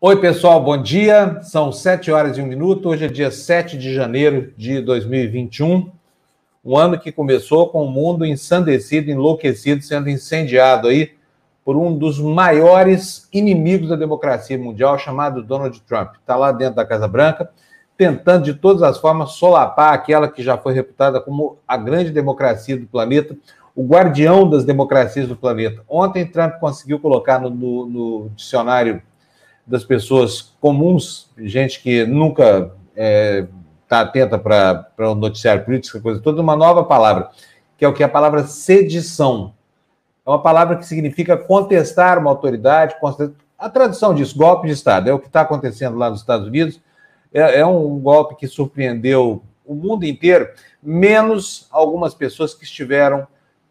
Oi, pessoal, bom dia. São 7 horas e um minuto. Hoje é dia 7 de janeiro de 2021. Um ano que começou com o mundo ensandecido, enlouquecido, sendo incendiado aí por um dos maiores inimigos da democracia mundial, chamado Donald Trump. Está lá dentro da Casa Branca, tentando de todas as formas solapar aquela que já foi reputada como a grande democracia do planeta, o guardião das democracias do planeta. Ontem, Trump conseguiu colocar no, no, no dicionário das pessoas comuns, gente que nunca está é, tá atenta para o noticiário político, coisa toda, uma nova palavra, que é o que? A palavra sedição. É uma palavra que significa contestar uma autoridade, a tradução disso, golpe de Estado, é o que está acontecendo lá nos Estados Unidos. É, é um golpe que surpreendeu o mundo inteiro, menos algumas pessoas que estiveram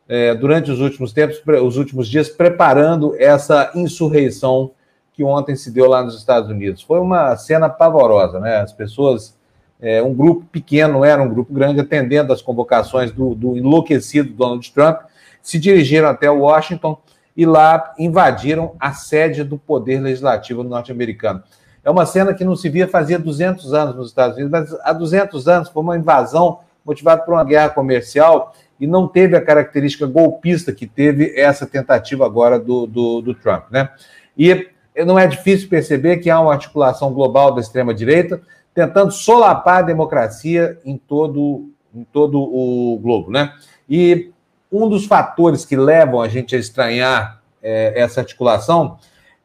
é, durante os últimos tempos, os últimos dias, preparando essa insurreição que ontem se deu lá nos Estados Unidos. Foi uma cena pavorosa, né? As pessoas, é, um grupo pequeno, era um grupo grande, atendendo às convocações do, do enlouquecido Donald Trump, se dirigiram até Washington e lá invadiram a sede do Poder Legislativo norte-americano. É uma cena que não se via fazia 200 anos nos Estados Unidos, mas há 200 anos foi uma invasão motivada por uma guerra comercial e não teve a característica golpista que teve essa tentativa agora do, do, do Trump, né? E não é difícil perceber que há uma articulação global da extrema-direita tentando solapar a democracia em todo, em todo o globo, né? E um dos fatores que levam a gente a estranhar é, essa articulação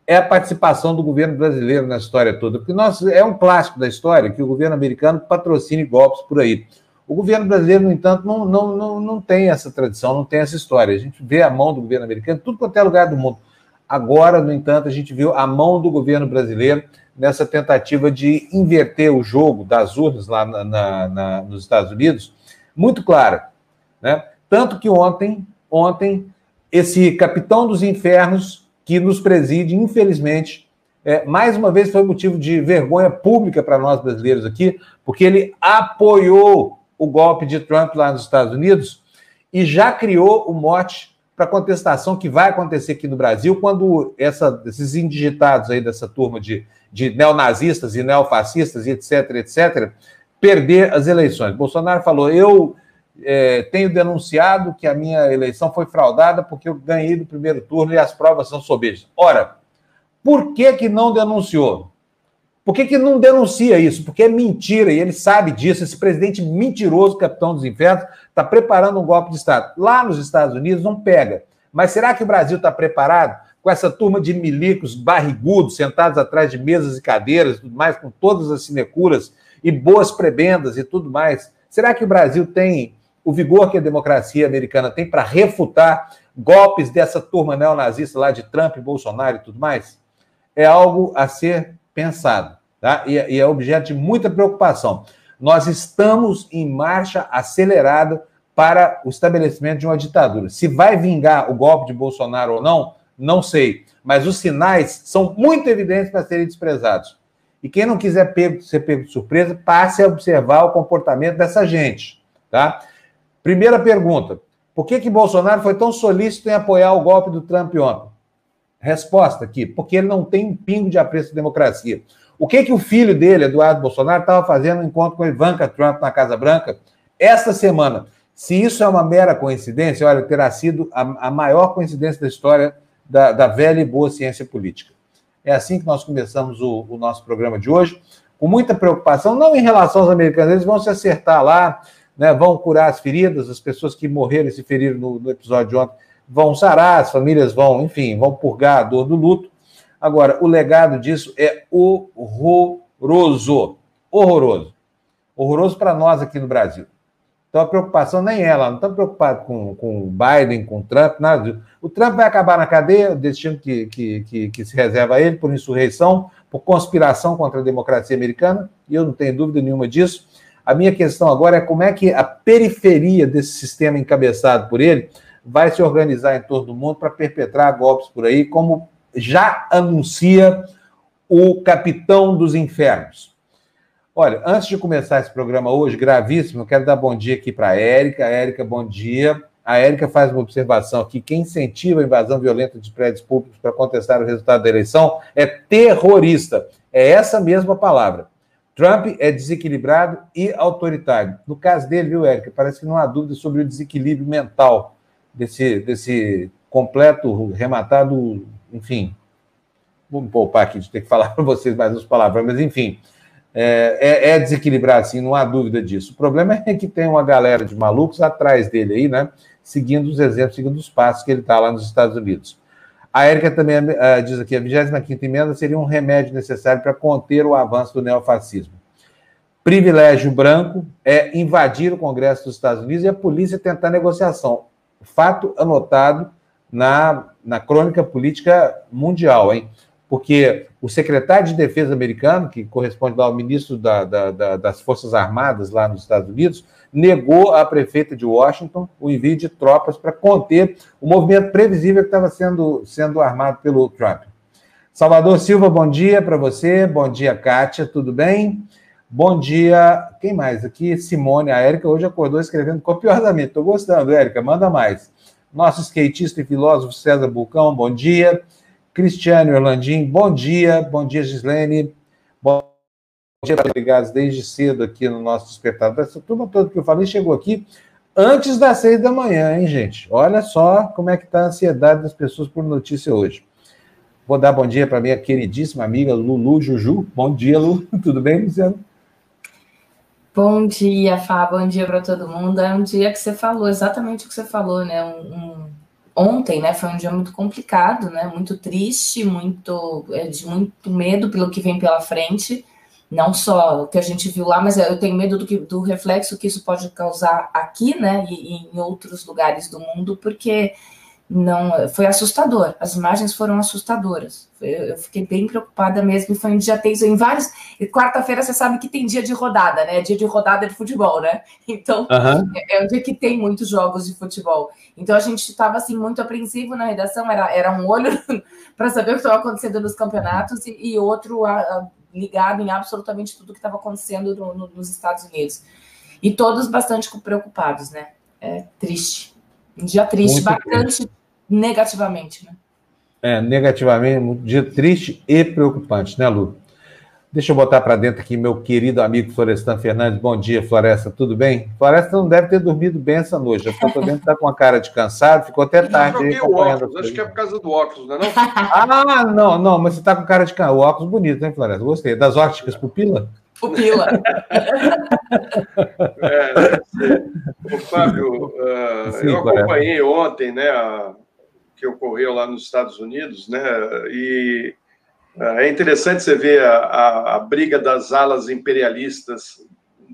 é a participação do governo brasileiro na história toda, porque nós, é um clássico da história que o governo americano patrocine golpes por aí. O governo brasileiro, no entanto, não, não, não, não tem essa tradição, não tem essa história. A gente vê a mão do governo americano tudo quanto é lugar do mundo. Agora, no entanto, a gente viu a mão do governo brasileiro nessa tentativa de inverter o jogo das urnas lá na, na, na, nos Estados Unidos, muito clara. Né? Tanto que ontem, ontem, esse capitão dos infernos que nos preside, infelizmente, é, mais uma vez foi motivo de vergonha pública para nós brasileiros aqui, porque ele apoiou o golpe de Trump lá nos Estados Unidos e já criou o mote para a contestação que vai acontecer aqui no Brasil quando essa, esses indigitados aí dessa turma de, de neonazistas e neofascistas e etc, etc, perder as eleições. Bolsonaro falou: eu é, tenho denunciado que a minha eleição foi fraudada porque eu ganhei no primeiro turno e as provas são sobejas. Ora, por que, que não denunciou? Por que, que não denuncia isso? Porque é mentira e ele sabe disso. Esse presidente mentiroso, capitão dos infernos, está preparando um golpe de Estado. Lá nos Estados Unidos não pega. Mas será que o Brasil está preparado com essa turma de milicos barrigudos sentados atrás de mesas e cadeiras, tudo mais, com todas as sinecuras e boas prebendas e tudo mais? Será que o Brasil tem o vigor que a democracia americana tem para refutar golpes dessa turma neonazista lá de Trump, Bolsonaro e tudo mais? É algo a ser pensado, tá? E, e é objeto de muita preocupação. Nós estamos em marcha acelerada para o estabelecimento de uma ditadura. Se vai vingar o golpe de Bolsonaro ou não, não sei. Mas os sinais são muito evidentes para serem desprezados. E quem não quiser pego, ser pego de surpresa, passe a observar o comportamento dessa gente. Tá? Primeira pergunta: por que, que Bolsonaro foi tão solícito em apoiar o golpe do Trump ontem? Resposta aqui, porque ele não tem um pingo de apreço à democracia. O que que o filho dele, Eduardo Bolsonaro, estava fazendo no encontro com Ivanka Trump na Casa Branca esta semana? Se isso é uma mera coincidência, olha, terá sido a, a maior coincidência da história da, da, velha e boa ciência política. É assim que nós começamos o, o nosso programa de hoje, com muita preocupação, não em relação aos americanos, eles vão se acertar lá, né, vão curar as feridas, as pessoas que morreram e se feriram no, no episódio de ontem vão sarar, as famílias vão, enfim, vão purgar a dor do luto. Agora, o legado disso é horroroso. Horroroso. Horroroso para nós aqui no Brasil. Então a preocupação nem é ela, não está preocupado com, com o Biden, com o Trump, nada. O Trump vai acabar na cadeia, o destino que, que, que, que, se reserva a ele por insurreição, por conspiração contra a democracia americana, e eu não tenho dúvida nenhuma disso. A minha questão agora é como é que a periferia desse sistema encabeçado por ele vai se organizar em todo o mundo para perpetrar golpes por aí, como já anuncia o capitão dos infernos. Olha, antes de começar esse programa hoje, gravíssimo, eu quero dar bom dia aqui para a Érica. Érica, bom dia. A Érica faz uma observação aqui: quem incentiva a invasão violenta de prédios públicos para contestar o resultado da eleição é terrorista. É essa mesma palavra. Trump é desequilibrado e autoritário. No caso dele, viu, Érica, parece que não há dúvida sobre o desequilíbrio mental desse, desse completo, rematado, enfim. Vamos poupar aqui de ter que falar para vocês mais as palavras, mas enfim. É, é, é, desequilibrado, sim, não há dúvida disso. O problema é que tem uma galera de malucos atrás dele aí, né? Seguindo os exemplos, seguindo os passos que ele está lá nos Estados Unidos. A Érica também uh, diz aqui: a 25 emenda seria um remédio necessário para conter o avanço do neofascismo. Privilégio branco é invadir o Congresso dos Estados Unidos e a polícia tentar negociação. Fato anotado na, na crônica política mundial, hein? porque o secretário de Defesa americano, que corresponde ao ministro da, da, da, das Forças Armadas lá nos Estados Unidos, negou à prefeita de Washington o envio de tropas para conter o movimento previsível que estava sendo, sendo armado pelo Trump. Salvador Silva, bom dia para você. Bom dia, Kátia, tudo bem? Bom dia. Quem mais aqui? Simone, a Érica hoje acordou escrevendo copiosamente. Estou gostando, Érica, manda mais. Nosso skatista e filósofo César Bulcão, bom dia. Cristiano Orlandim, bom dia. Bom dia, Gislene. Bom dia, ligados desde cedo aqui no nosso despertador. Essa turma toda que eu falei chegou aqui antes das seis da manhã, hein, gente? Olha só como é que está a ansiedade das pessoas por notícia hoje. Vou dar bom dia para minha queridíssima amiga Lulu Juju. Bom dia, Lu. Tudo bem, Luciano? Bom dia, Fá. Bom dia para todo mundo. É um dia que você falou exatamente o que você falou, né? Um, um ontem, né, foi um dia muito complicado, né, muito triste, muito é, de muito medo pelo que vem pela frente, não só o que a gente viu lá, mas eu tenho medo do, que, do reflexo que isso pode causar aqui, né, e, e em outros lugares do mundo, porque não foi assustador. As imagens foram assustadoras. Eu, fiquei bem preocupada mesmo. Foi um dia tenso em vários. Quarta-feira você sabe que tem dia de rodada, né? Dia de rodada de futebol, né? Então uhum. é, é um dia que tem muitos jogos de futebol. Então a gente estava assim muito apreensivo na redação. Era, era um olho para saber o que estava acontecendo nos campeonatos e, e outro a, a, ligado em absolutamente tudo que estava acontecendo no, no, nos Estados Unidos. E todos bastante preocupados, né? É triste. Um dia triste, muito bastante triste negativamente, né? É, negativamente, um dia triste e preocupante, né, Lu? Deixa eu botar para dentro aqui meu querido amigo Florestan Fernandes. Bom dia, Floresta, tudo bem? Floresta não deve ter dormido bem essa noite, já estou vendo que está com a cara de cansado, ficou até tarde. Eu aí, o óculos, acho que é por causa do óculos, não é não? Ah, não, não, mas você está com cara de cansado. O óculos bonito, hein, Floresta? Gostei. Das óticas pupila? Pupila. é, o Fábio, uh, Sim, eu acompanhei ontem, né, a que ocorreu lá nos Estados Unidos, né? E é, interessante você ver a, a, a briga das alas imperialistas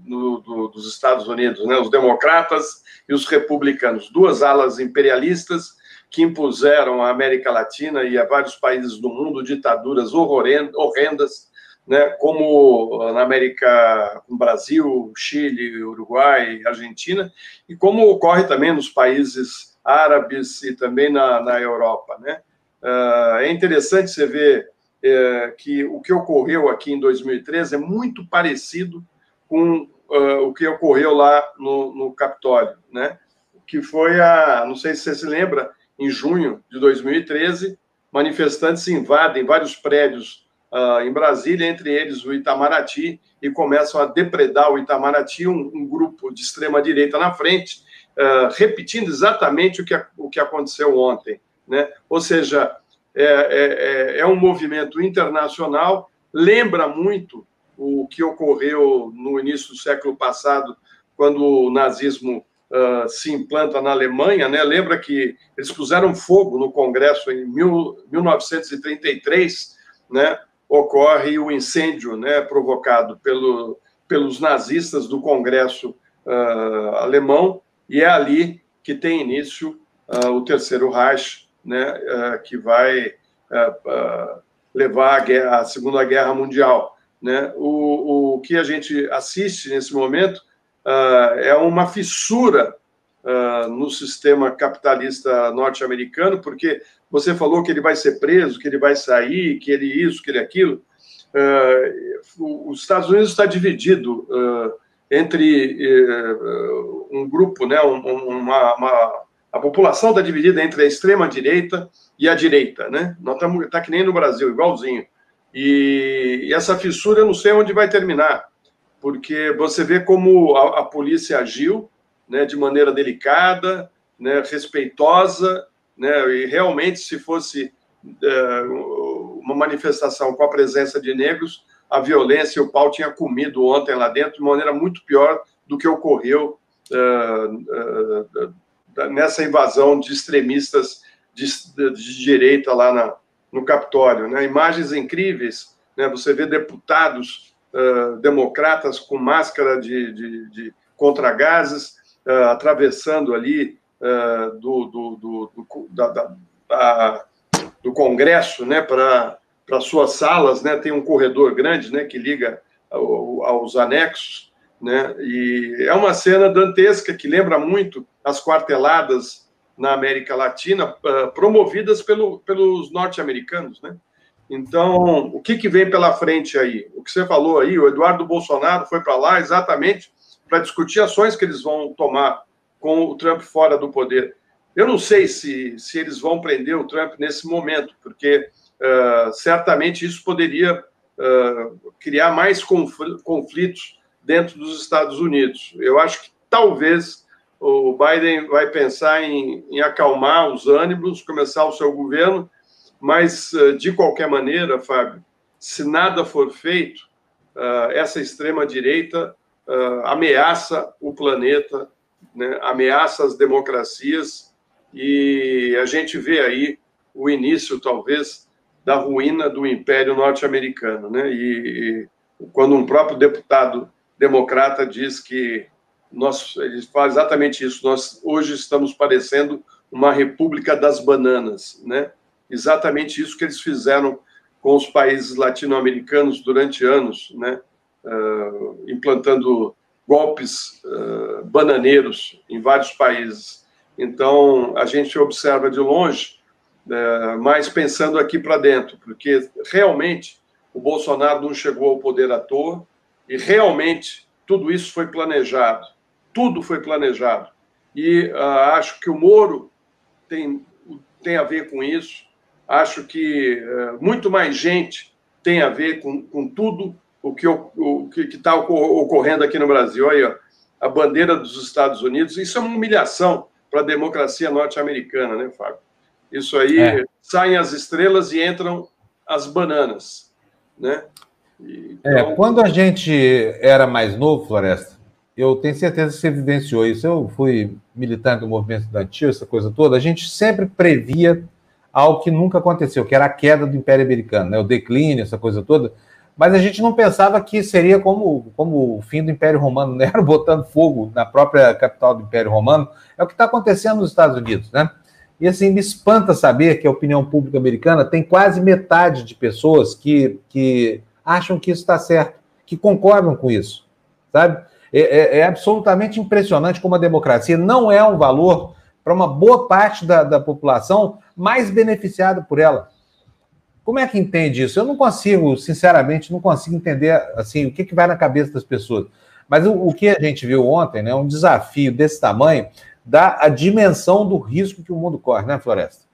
no, do, dos Estados Unidos, né? Os democratas e os republicanos, duas alas imperialistas que impuseram à América Latina e a vários países do mundo ditaduras horrendas, né? Como na América, no Brasil, Chile, Uruguai, Argentina, e como ocorre também nos países árabes e também na, na Europa. Né? Uh, é interessante você ver uh, que o que ocorreu aqui em 2013 é muito parecido com uh, o que ocorreu lá no, no Capitólio, né? que foi a, não sei se você se lembra, em junho de 2013, manifestantes invadem vários prédios uh, em Brasília, entre eles o Itamaraty, e começam a depredar o Itamaraty, um, um grupo de extrema-direita na frente, uh, repetindo exatamente o que, o que aconteceu ontem. Né? Ou seja, é, é, é, é um movimento internacional, lembra muito o que ocorreu no início do século passado, quando o nazismo uh, se implanta na Alemanha, né? Lembra que eles puseram fogo no Congresso em mil, 1933, né? Ocorre o incêndio, né? Provocado pelo, pelos nazistas do Congresso uh, alemão e é ali que tem início uh, o terceiro Reich, né, uh, que vai uh, levar a, guerra, a, Segunda Guerra Mundial. Né? O, o que a gente assiste nesse momento é uma fissura no sistema capitalista norte-americano, porque você falou que ele vai ser preso, que ele vai sair, que ele isso, que ele aquilo. os Estados Unidos está dividido entre uh, um grupo, né, um, uma, uma, a população está dividida entre a extrema direita e a direita, né? Estamos tá que nem no Brasil, igualzinho. E, e, essa fissura eu não sei onde vai terminar, porque você vê como a, a polícia agiu, né, de maneira delicada, né, respeitosa, né, e realmente se fosse uh, uma manifestação com a presença de negros, a violência e o pau tinha comido ontem lá dentro de maneira muito pior do que ocorreu uh, uh, nessa invasão de extremistas de, de direita lá na, no Capitólio. Né? Imagens incríveis, né? você vê deputados democratas com máscara de, de, de contra-gases atravessando ali do, do, do, do da, da, da do Congresso, né, para suas salas, né, tem um corredor grande, né, que liga ao, aos anexos, né, e é uma cena dantesca que lembra muito as quarteladas na América Latina, uh, promovidas pelo, pelos norte-americanos, né. Então, o que, que vem pela frente aí? O que você falou aí, o Eduardo Bolsonaro foi para lá exatamente para discutir ações que eles vão tomar com o Trump fora do poder. Eu não sei se, se eles vão prender o Trump nesse momento, porque uh, certamente isso poderia uh, criar mais conflitos dentro dos Estados Unidos. Eu acho que talvez o Biden vai pensar em, em acalmar os ânimos, começar o seu governo, mas uh, de qualquer maneira, Fábio, se nada for feito, essa extrema direita ameaça o planeta, né, ameaça as democracias e a gente vê aí o início, talvez, da ruína do Império Norte-Americano. Né? E, e, quando um próprio deputado democrata diz que nós, ele fala exatamente isso, nós hoje estamos parecendo uma república das bananas, né? Exatamente isso que eles fizeram com os países latino-americanos durante anos, né? Uh, implantando golpes uh, bananeiros em vários países. Então, a gente observa de longe, é, mas pensando aqui para dentro, porque realmente o Bolsonaro não chegou ao poder à toa e realmente tudo isso foi planejado. Tudo foi planejado. E uh, acho que o Moro tem, tem a ver com isso. Acho que uh, muito mais gente tem a ver com, com tudo o que o, está ocorrendo aqui no Brasil. Aí, ó, a bandeira dos Estados Unidos, isso é uma humilhação para a democracia norte-americana, né, Fábio? Isso aí, é. saem as estrelas e entram as bananas, né? É, então... É, quando a gente era mais novo, Floresta, eu tenho certeza que você vivenciou isso. Eu fui militante do movimento estudantil, essa coisa toda. A gente sempre previa algo que nunca aconteceu, que era a queda do Império Americano, né? o declínio, essa coisa toda mas a gente não pensava que seria como, como o fim do Império Romano, né? Era botando fogo na própria capital do Império Romano. É o que está acontecendo nos Estados Unidos, né? E assim, me espanta saber que a opinião pública americana tem quase metade de pessoas que, que acham que isso está certo, que concordam com isso, sabe? É, é, é, absolutamente impressionante como a democracia não é um valor para uma boa parte da, da população mais beneficiada por ela. Como é que entende isso? Eu não consigo, sinceramente, não consigo entender assim o que, que vai na cabeça das pessoas. Mas o, o que a gente viu ontem, né, um desafio desse tamanho, dá a dimensão do risco que o mundo corre, né, Floresta?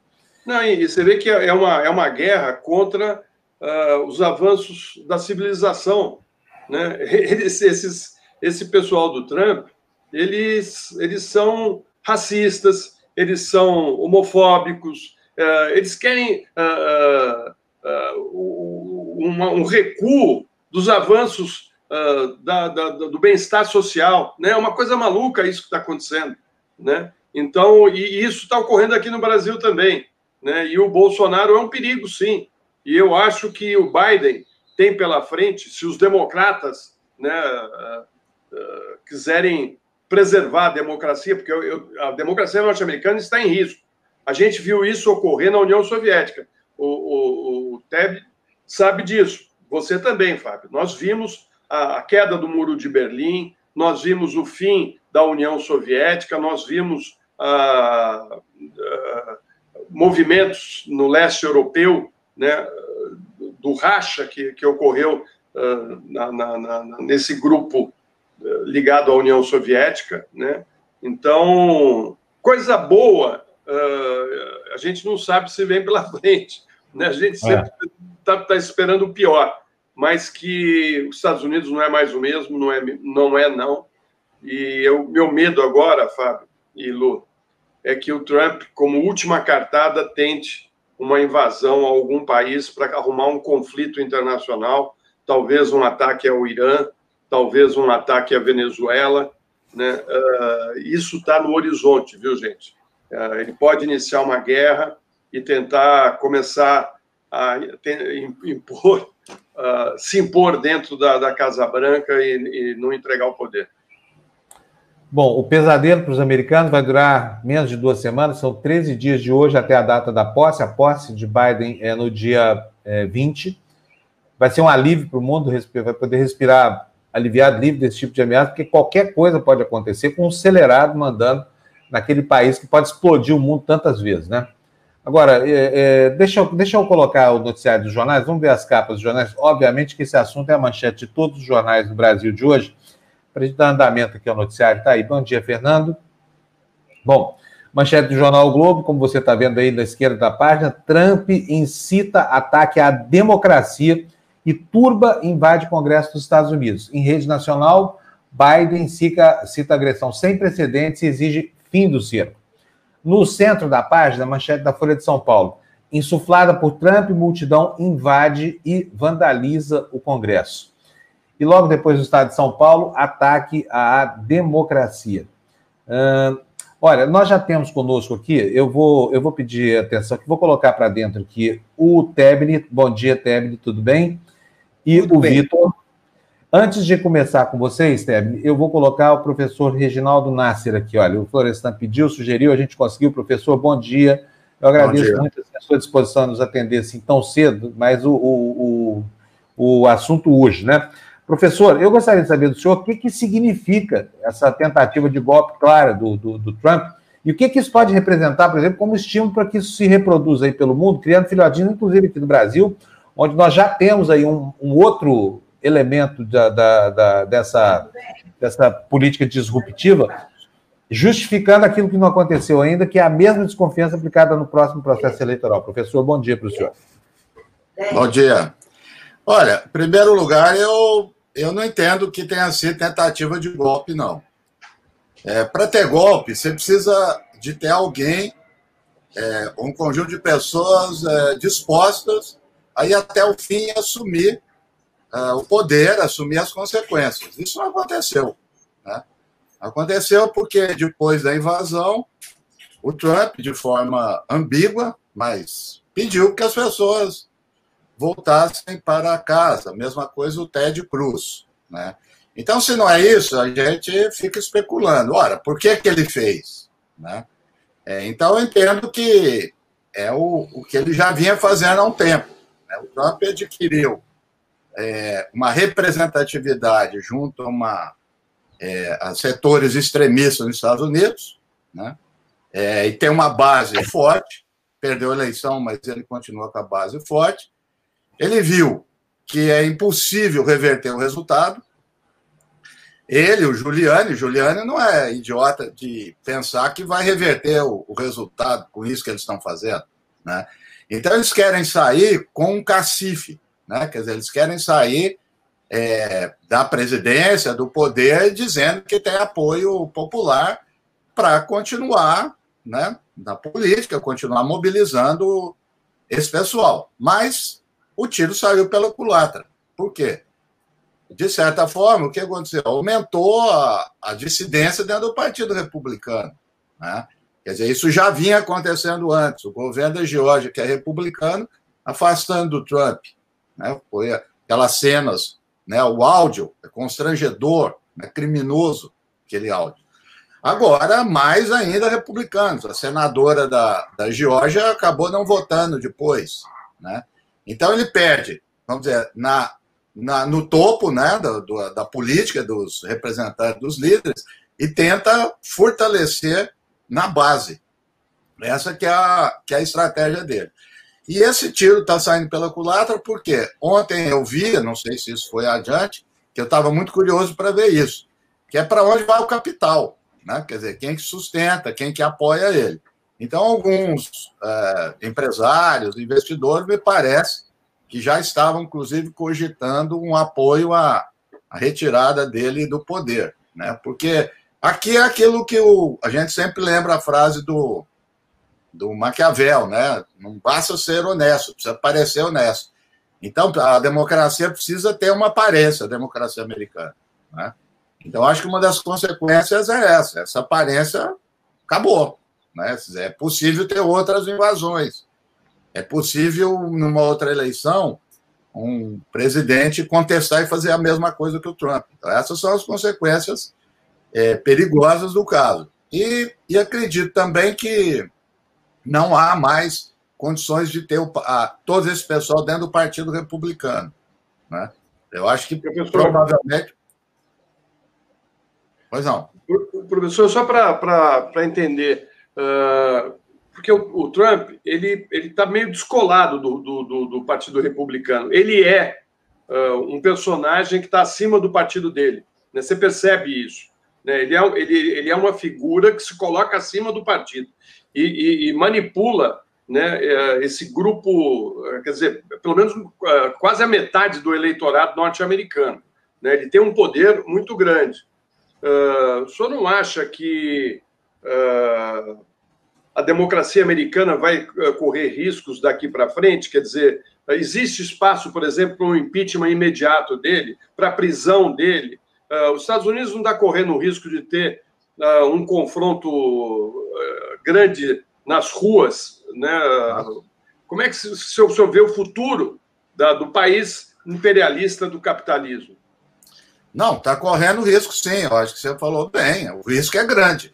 Não, e você vê que é uma, é uma guerra contra uh, os avanços da civilização. Né? Eles, esses, esse pessoal do Trump, eles, eles são racistas, eles são homofóbicos, uh, eles querem uh, um recuo dos avanços da, da, do bem-estar social. Né? É uma coisa maluca isso que está acontecendo. Né? Então, e isso está ocorrendo aqui no Brasil também. Né? E o Bolsonaro é um perigo, sim. E eu acho que o Biden tem pela frente, se os democratas né, uh, uh, quiserem preservar a democracia, porque eu, eu, a democracia norte-americana está em risco. A gente viu isso ocorrer na União Soviética. O, o, o Teb sabe disso. Você também, Fábio. Nós vimos a, a queda do Muro de Berlim, nós vimos o fim da União Soviética, nós vimos ah, ah, movimentos no leste europeu, né, do racha que, que ocorreu uh, na, na, na, nesse grupo uh, ligado à União Soviética. Né? Então, coisa boa, uh, a gente não sabe se vem pela frente. Né? A gente sempre está é. tá esperando o pior, mas que os Estados Unidos não é mais o mesmo, não é não. É, não. E o meu medo agora, Fábio e Lu, é que o Trump, como última cartada, tente uma invasão a algum país para arrumar um conflito internacional, talvez um ataque ao Irã, talvez um ataque à Venezuela. Né? Uh, isso está no horizonte, viu, gente? Uh, ele pode iniciar uma guerra e tentar começar a impor, uh, se impor dentro da, da Casa Branca e, e não entregar o poder. Bom, o pesadelo para os americanos vai durar menos de duas semanas, são 13 dias de hoje até a data da posse. A posse de Biden é no dia é, 20. Vai ser um alívio para o mundo, vai poder respirar aliviado, livre desse tipo de ameaça, porque qualquer coisa pode acontecer com um acelerado mandando naquele país que pode explodir o mundo tantas vezes, né? Agora, é, é, deixa, eu, deixa eu colocar o noticiário dos jornais, vamos ver as capas dos jornais. Obviamente que esse assunto é a manchete de todos os jornais do Brasil de hoje para a gente dar andamento aqui ao noticiário. Tá aí. Bom dia, Fernando. Bom, manchete do Jornal o Globo, como você está vendo aí da esquerda da página, Trump incita ataque à democracia e turba invade Congresso dos Estados Unidos. Em rede nacional, Biden cita, cita agressão sem precedentes e exige fim do cerco. No centro da página, manchete da Folha de São Paulo. Insuflada por Trump, multidão invade e vandaliza o Congresso. E logo depois do Estado de São Paulo, ataque à democracia. Uh, olha, nós já temos conosco aqui, eu vou, eu vou pedir atenção, vou colocar para dentro aqui o Tebni. Bom dia, Tebni, tudo bem? E tudo o Vitor. Antes de começar com vocês, Tebni, eu vou colocar o professor Reginaldo Nasser aqui. Olha, o Florestan pediu, sugeriu, a gente conseguiu. Professor, bom dia. Eu agradeço muito a sua disposição a nos atender assim tão cedo, mas o, o, o, o assunto hoje, né? Professor, eu gostaria de saber do senhor o que, que significa essa tentativa de golpe clara do, do, do Trump e o que, que isso pode representar, por exemplo, como estímulo para que isso se reproduza aí pelo mundo, criando filhotinhos, inclusive aqui no Brasil, onde nós já temos aí um, um outro elemento da, da, da, dessa, dessa política disruptiva, justificando aquilo que não aconteceu ainda, que é a mesma desconfiança aplicada no próximo processo eleitoral. Professor, bom dia para o senhor. Bom dia. Olha, em primeiro lugar, eu eu não entendo que tenha sido tentativa de golpe, não. É, Para ter golpe, você precisa de ter alguém, é, um conjunto de pessoas é, dispostas a ir até o fim assumir é, o poder, assumir as consequências. Isso não aconteceu. Né? Aconteceu porque depois da invasão, o Trump, de forma ambígua, mas pediu que as pessoas voltassem para casa. Mesma coisa o Ted Cruz. Né? Então, se não é isso, a gente fica especulando. Ora, por que, que ele fez? Né? É, então, eu entendo que é o, o que ele já vinha fazendo há um tempo. Né? O Trump adquiriu é, uma representatividade junto a, uma, é, a setores extremistas nos Estados Unidos, né? É, e tem uma base forte. Perdeu a eleição, mas ele continua com a base forte. Ele viu que é impossível reverter o resultado. Ele, o Giuliani, Giuliani não é idiota de pensar que vai reverter o, o resultado com isso que eles estão fazendo, né? Então eles querem sair com um cacife, né? Quer dizer, eles querem sair é, da presidência, do poder, dizendo que tem apoio popular para continuar, né? Na política, continuar mobilizando esse pessoal. Mas o tiro saiu pela culatra. Por quê? De certa forma, o que aconteceu? Aumentou a, a dissidência dentro do Partido Republicano. Né? Quer dizer, isso já vinha acontecendo antes. O governo da Geórgia, que é republicano, afastando o Trump. Né? Foi aquelas cenas, né? o áudio é constrangedor, é criminoso, aquele áudio. Agora, mais ainda republicanos. A senadora da, da Geórgia acabou não votando depois. Né? Então ele perde, vamos dizer, na, na, no topo né, da, da política dos representantes dos líderes e tenta fortalecer na base. Essa que é a, que é a estratégia dele. E esse tiro está saindo pela culatra porque ontem eu vi, não sei se isso foi adiante, que eu estava muito curioso para ver isso, que é para onde vai o capital, né? quer dizer, quem que sustenta, quem que apoia ele. Então, alguns é, empresários, investidores, me parece que já estavam, inclusive, cogitando um apoio à, à retirada dele do poder, né? porque aqui é aquilo que o, a gente sempre lembra a frase do do Maquiavel, né? Não basta ser honesto, precisa parecer honesto. Então, a democracia precisa ter uma aparência, a democracia americana. Né? Então, acho que uma das consequências é essa: essa aparência acabou. Né? É possível ter outras invasões. É possível, numa outra eleição, um presidente contestar e fazer a mesma coisa que o Trump. Então, essas são as consequências é, perigosas do caso. E, e acredito também que não há mais condições de ter o, a, todo esse pessoal dentro do Partido Republicano. Né? Eu acho que professor, provavelmente. Pois não. Professor, só para entender, uh, porque o, o, Trump ele está meio descolado do, do, do, Partido Republicano. Ele é uh, um personagem que está acima do partido dele. Né? Você percebe isso. Né? Ele, é, ele, ele é uma figura que se coloca acima do partido e, e, e manipula né, é, esse grupo, quer dizer, pelo menos é, quase a metade do eleitorado norte-americano. Né? Ele tem um poder muito grande. Uh, o senhor não acha que a democracia americana vai correr riscos daqui para frente? Quer dizer, existe espaço, por exemplo, para um impeachment imediato dele, para a prisão dele? Uh, os Estados Unidos não está correndo o risco de ter um confronto grande nas ruas, né? Como é que o senhor vê o futuro do país imperialista do capitalismo? Não, está correndo risco, sim. Eu acho que você falou bem. O risco é grande.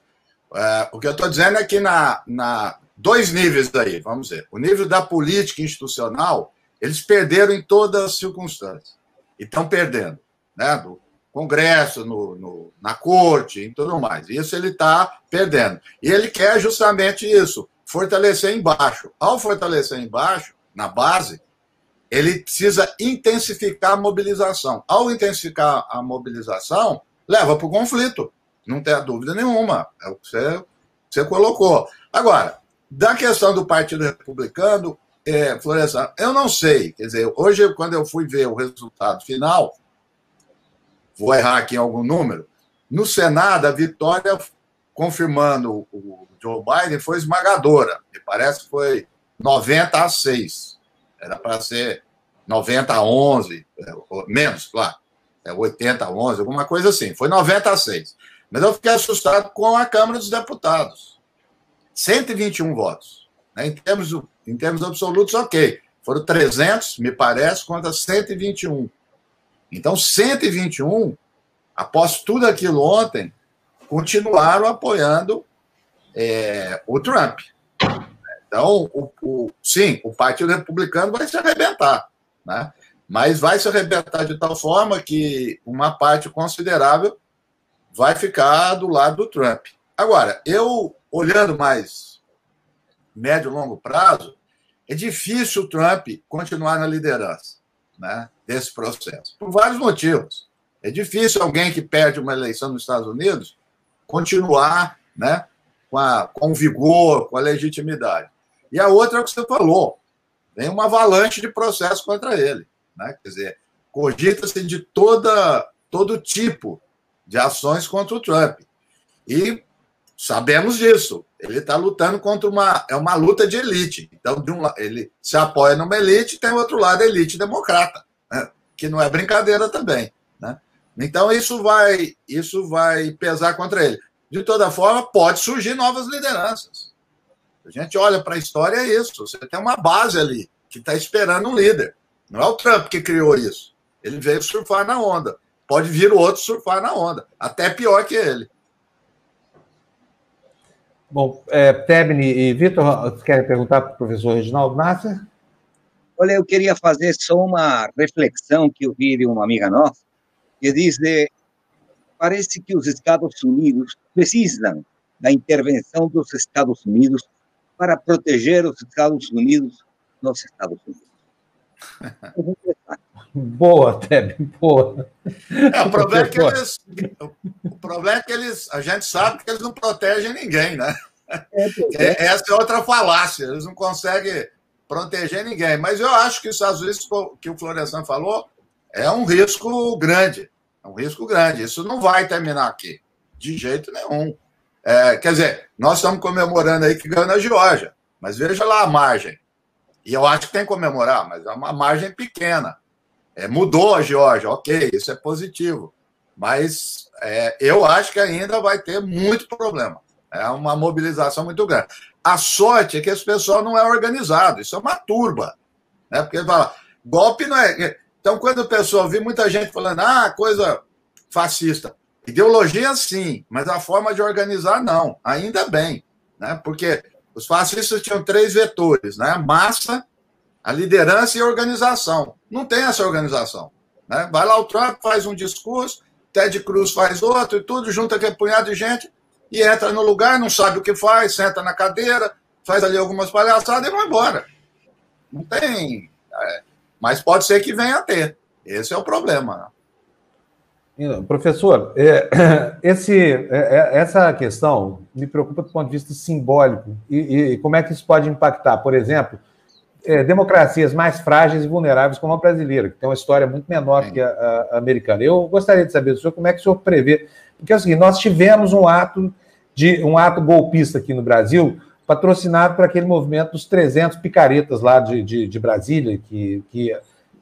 É, o que eu estou dizendo é que na, na dois níveis daí, vamos ver. O nível da política institucional, eles perderam em todas as circunstâncias. E estão perdendo. Né? Do, Congresso, no, no, na corte e tudo mais. Isso ele está perdendo. E ele quer justamente isso, fortalecer embaixo. Ao fortalecer embaixo, na base, ele precisa intensificar a mobilização. Ao intensificar a mobilização, leva para o conflito. Não tem dúvida nenhuma. É o que você, você colocou. Agora, da questão do Partido Republicano, é, Florestan, eu não sei. Quer dizer, hoje, quando eu fui ver o resultado final, vou errar aqui em algum número. No Senado, a vitória, confirmando o Joe Biden, foi esmagadora. Me parece que foi 90 a 6. Era para ser 90 a 11, é, menos, claro. É 80 a 11, alguma coisa assim. Foi 90 a 6. Mas eu fiquei assustado com a Câmara dos Deputados. 121 votos. Né? Em, termos, em termos absolutos, ok. Foram 300, me parece, contra 121. Então, 121, após tudo aquilo ontem, continuaram apoiando é, o Trump. Então, o, o, sim, o Partido Republicano vai se arrebentar, né? mas vai se arrebentar de tal forma que uma parte considerável vai ficar do lado do Trump. Agora, eu, olhando mais médio e longo prazo, é difícil o Trump continuar na liderança. Né? desse processo, por vários motivos. É difícil alguém que perde uma eleição nos Estados Unidos continuar né, com, a, com vigor, com a legitimidade. E a outra é o que você falou: vem uma avalanche de processo contra ele. Né? Quer dizer, cogita-se de toda, todo tipo de ações contra o Trump. E sabemos disso. Ele está lutando contra uma. É uma luta de elite. Então, de um, ele se apoia numa elite, tem outro lado a elite democrata que não é brincadeira também. Né? Então, isso vai, isso vai pesar contra ele. De toda forma, pode surgir novas lideranças. A gente olha para a história, é isso. Você tem uma base ali que está esperando um líder. Não é o Trump que criou isso. Ele veio surfar na onda. Pode vir o outro surfar na onda. Até pior que ele. Bom, é, Tebni e Vitor, querem perguntar para o professor Reginaldo Nasser? Olha, eu queria fazer só uma reflexão que eu vi de uma amiga nossa, que diz de, parece que os Estados Unidos precisam da intervenção dos Estados Unidos para proteger os Estados Unidos nos Estados Unidos. Boa, Teb, boa. É, o, problema é que eles, o problema é que eles, a gente sabe que eles não protegem ninguém, né? É, é. Essa é outra falácia, eles não conseguem proteger ninguém. Mas eu acho que os Estados Unidos, que o Florestan falou, é um risco grande. É um risco grande. Isso não vai terminar aqui, de jeito nenhum. É, quer dizer, nós estamos comemorando aí que ganhou na Geórgia, mas veja lá a margem. E eu acho que tem que comemorar, mas é uma margem pequena. É, mudou a Geórgia, ok, isso é positivo. Mas é, eu acho que ainda vai ter muito problema. É uma mobilização muito grande. A sorte é que esse pessoal não é organizado, isso é uma turba. Né? Porque fala, golpe não é. Então, quando o pessoal vi muita gente falando, ah, coisa fascista. Ideologia, sim, mas a forma de organizar, não. Ainda bem. Né? Porque os fascistas tinham três vetores, né? Massa, a liderança e a organização. Não tem essa organização. Né? Vai lá o Trump, faz um discurso, Ted Cruz faz outro e tudo, junta aquele punhado de gente e entra no lugar, não sabe o que faz, senta na cadeira, faz ali algumas palhaçadas e vai embora. Não tem. É, mas pode ser que venha a ter. Esse é o problema. Professor, é, esse, é, é, essa questão me preocupa do ponto de vista simbólico. E, e como é que isso pode impactar, por exemplo, é, democracias mais frágeis e vulneráveis como a brasileira, que tem uma história muito menor Sim. que a, a, americana. Eu gostaria de saber do senhor como é que o senhor prevê. Porque é o seguinte: nós tivemos um ato de um ato golpista aqui no Brasil, patrocinado por aquele movimento dos 300 picaretas lá de, de, de Brasília, que, que,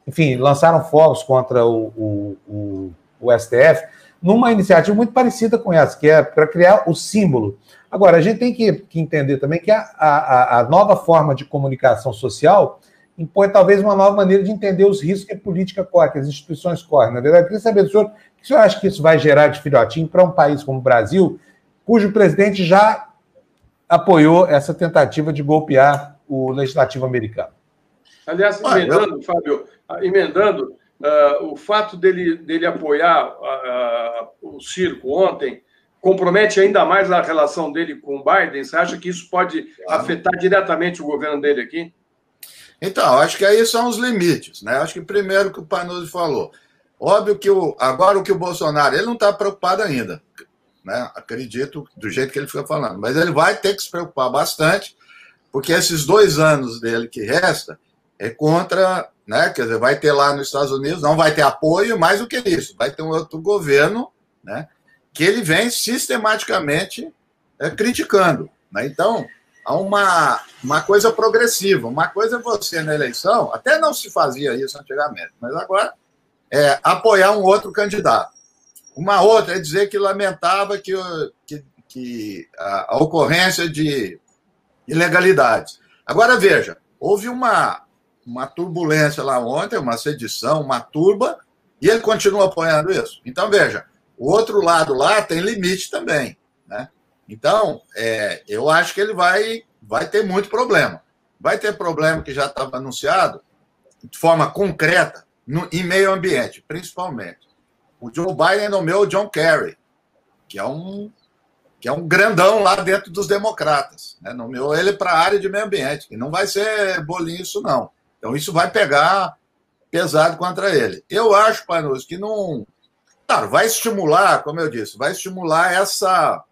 enfim, lançaram fogos contra o, o, o, o STF, numa iniciativa muito parecida com essa, que é para criar o símbolo. Agora, a gente tem que, que entender também que a, a, a, nova forma de comunicação social impõe talvez uma nova maneira de entender os riscos que a política corre, que as instituições correm. Na verdade, eu queria saber do senhor, o que o senhor acha que isso vai gerar de filhotinho para um país como o Brasil, cujo presidente já apoiou essa tentativa de golpear o legislativo americano. Aliás, emendando, eu... Fábio, ah, emendando, uh, o fato dele, dele apoiar uh, uh, o circo ontem compromete ainda mais a relação dele com o Biden? Você acha que isso pode claro. afetar diretamente o governo dele aqui? Então, acho que aí são os limites, né? Acho que primeiro que o Panuzzi falou. Óbvio que o, agora o que o Bolsonaro, ele não está preocupado ainda né? Acredito do jeito que ele fica falando. Mas ele vai ter que se preocupar bastante, porque esses dois anos dele que resta é contra, né? Quer dizer, vai ter lá nos Estados Unidos, não vai ter apoio, mais do que isso, vai ter um outro governo, né? Que ele vem sistematicamente é, criticando. Né? Então, há uma, uma coisa progressiva. Uma coisa é você na eleição, até não se fazia isso antigamente, mas agora é apoiar um outro candidato. Uma outra é dizer que lamentava que, que, que a, a, ocorrência de ilegalidades. Agora, veja, houve uma, uma turbulência lá ontem, uma sedição, uma turba, e ele continua apoiando isso. Então, veja, o outro lado lá tem limite também. Né? Então, é, eu acho que ele vai, vai ter muito problema. Vai ter problema que já estava anunciado, de forma concreta, no, em meio ambiente, principalmente o Joe Biden nomeou o John Kerry, que é um que é um grandão lá dentro dos democratas. Né? Nomeou ele para a área de meio ambiente. E não vai ser bolinho isso, não. Então, isso vai pegar pesado contra ele. Eu acho, Panus, que não. Claro, vai estimular, como eu disse, vai estimular essa,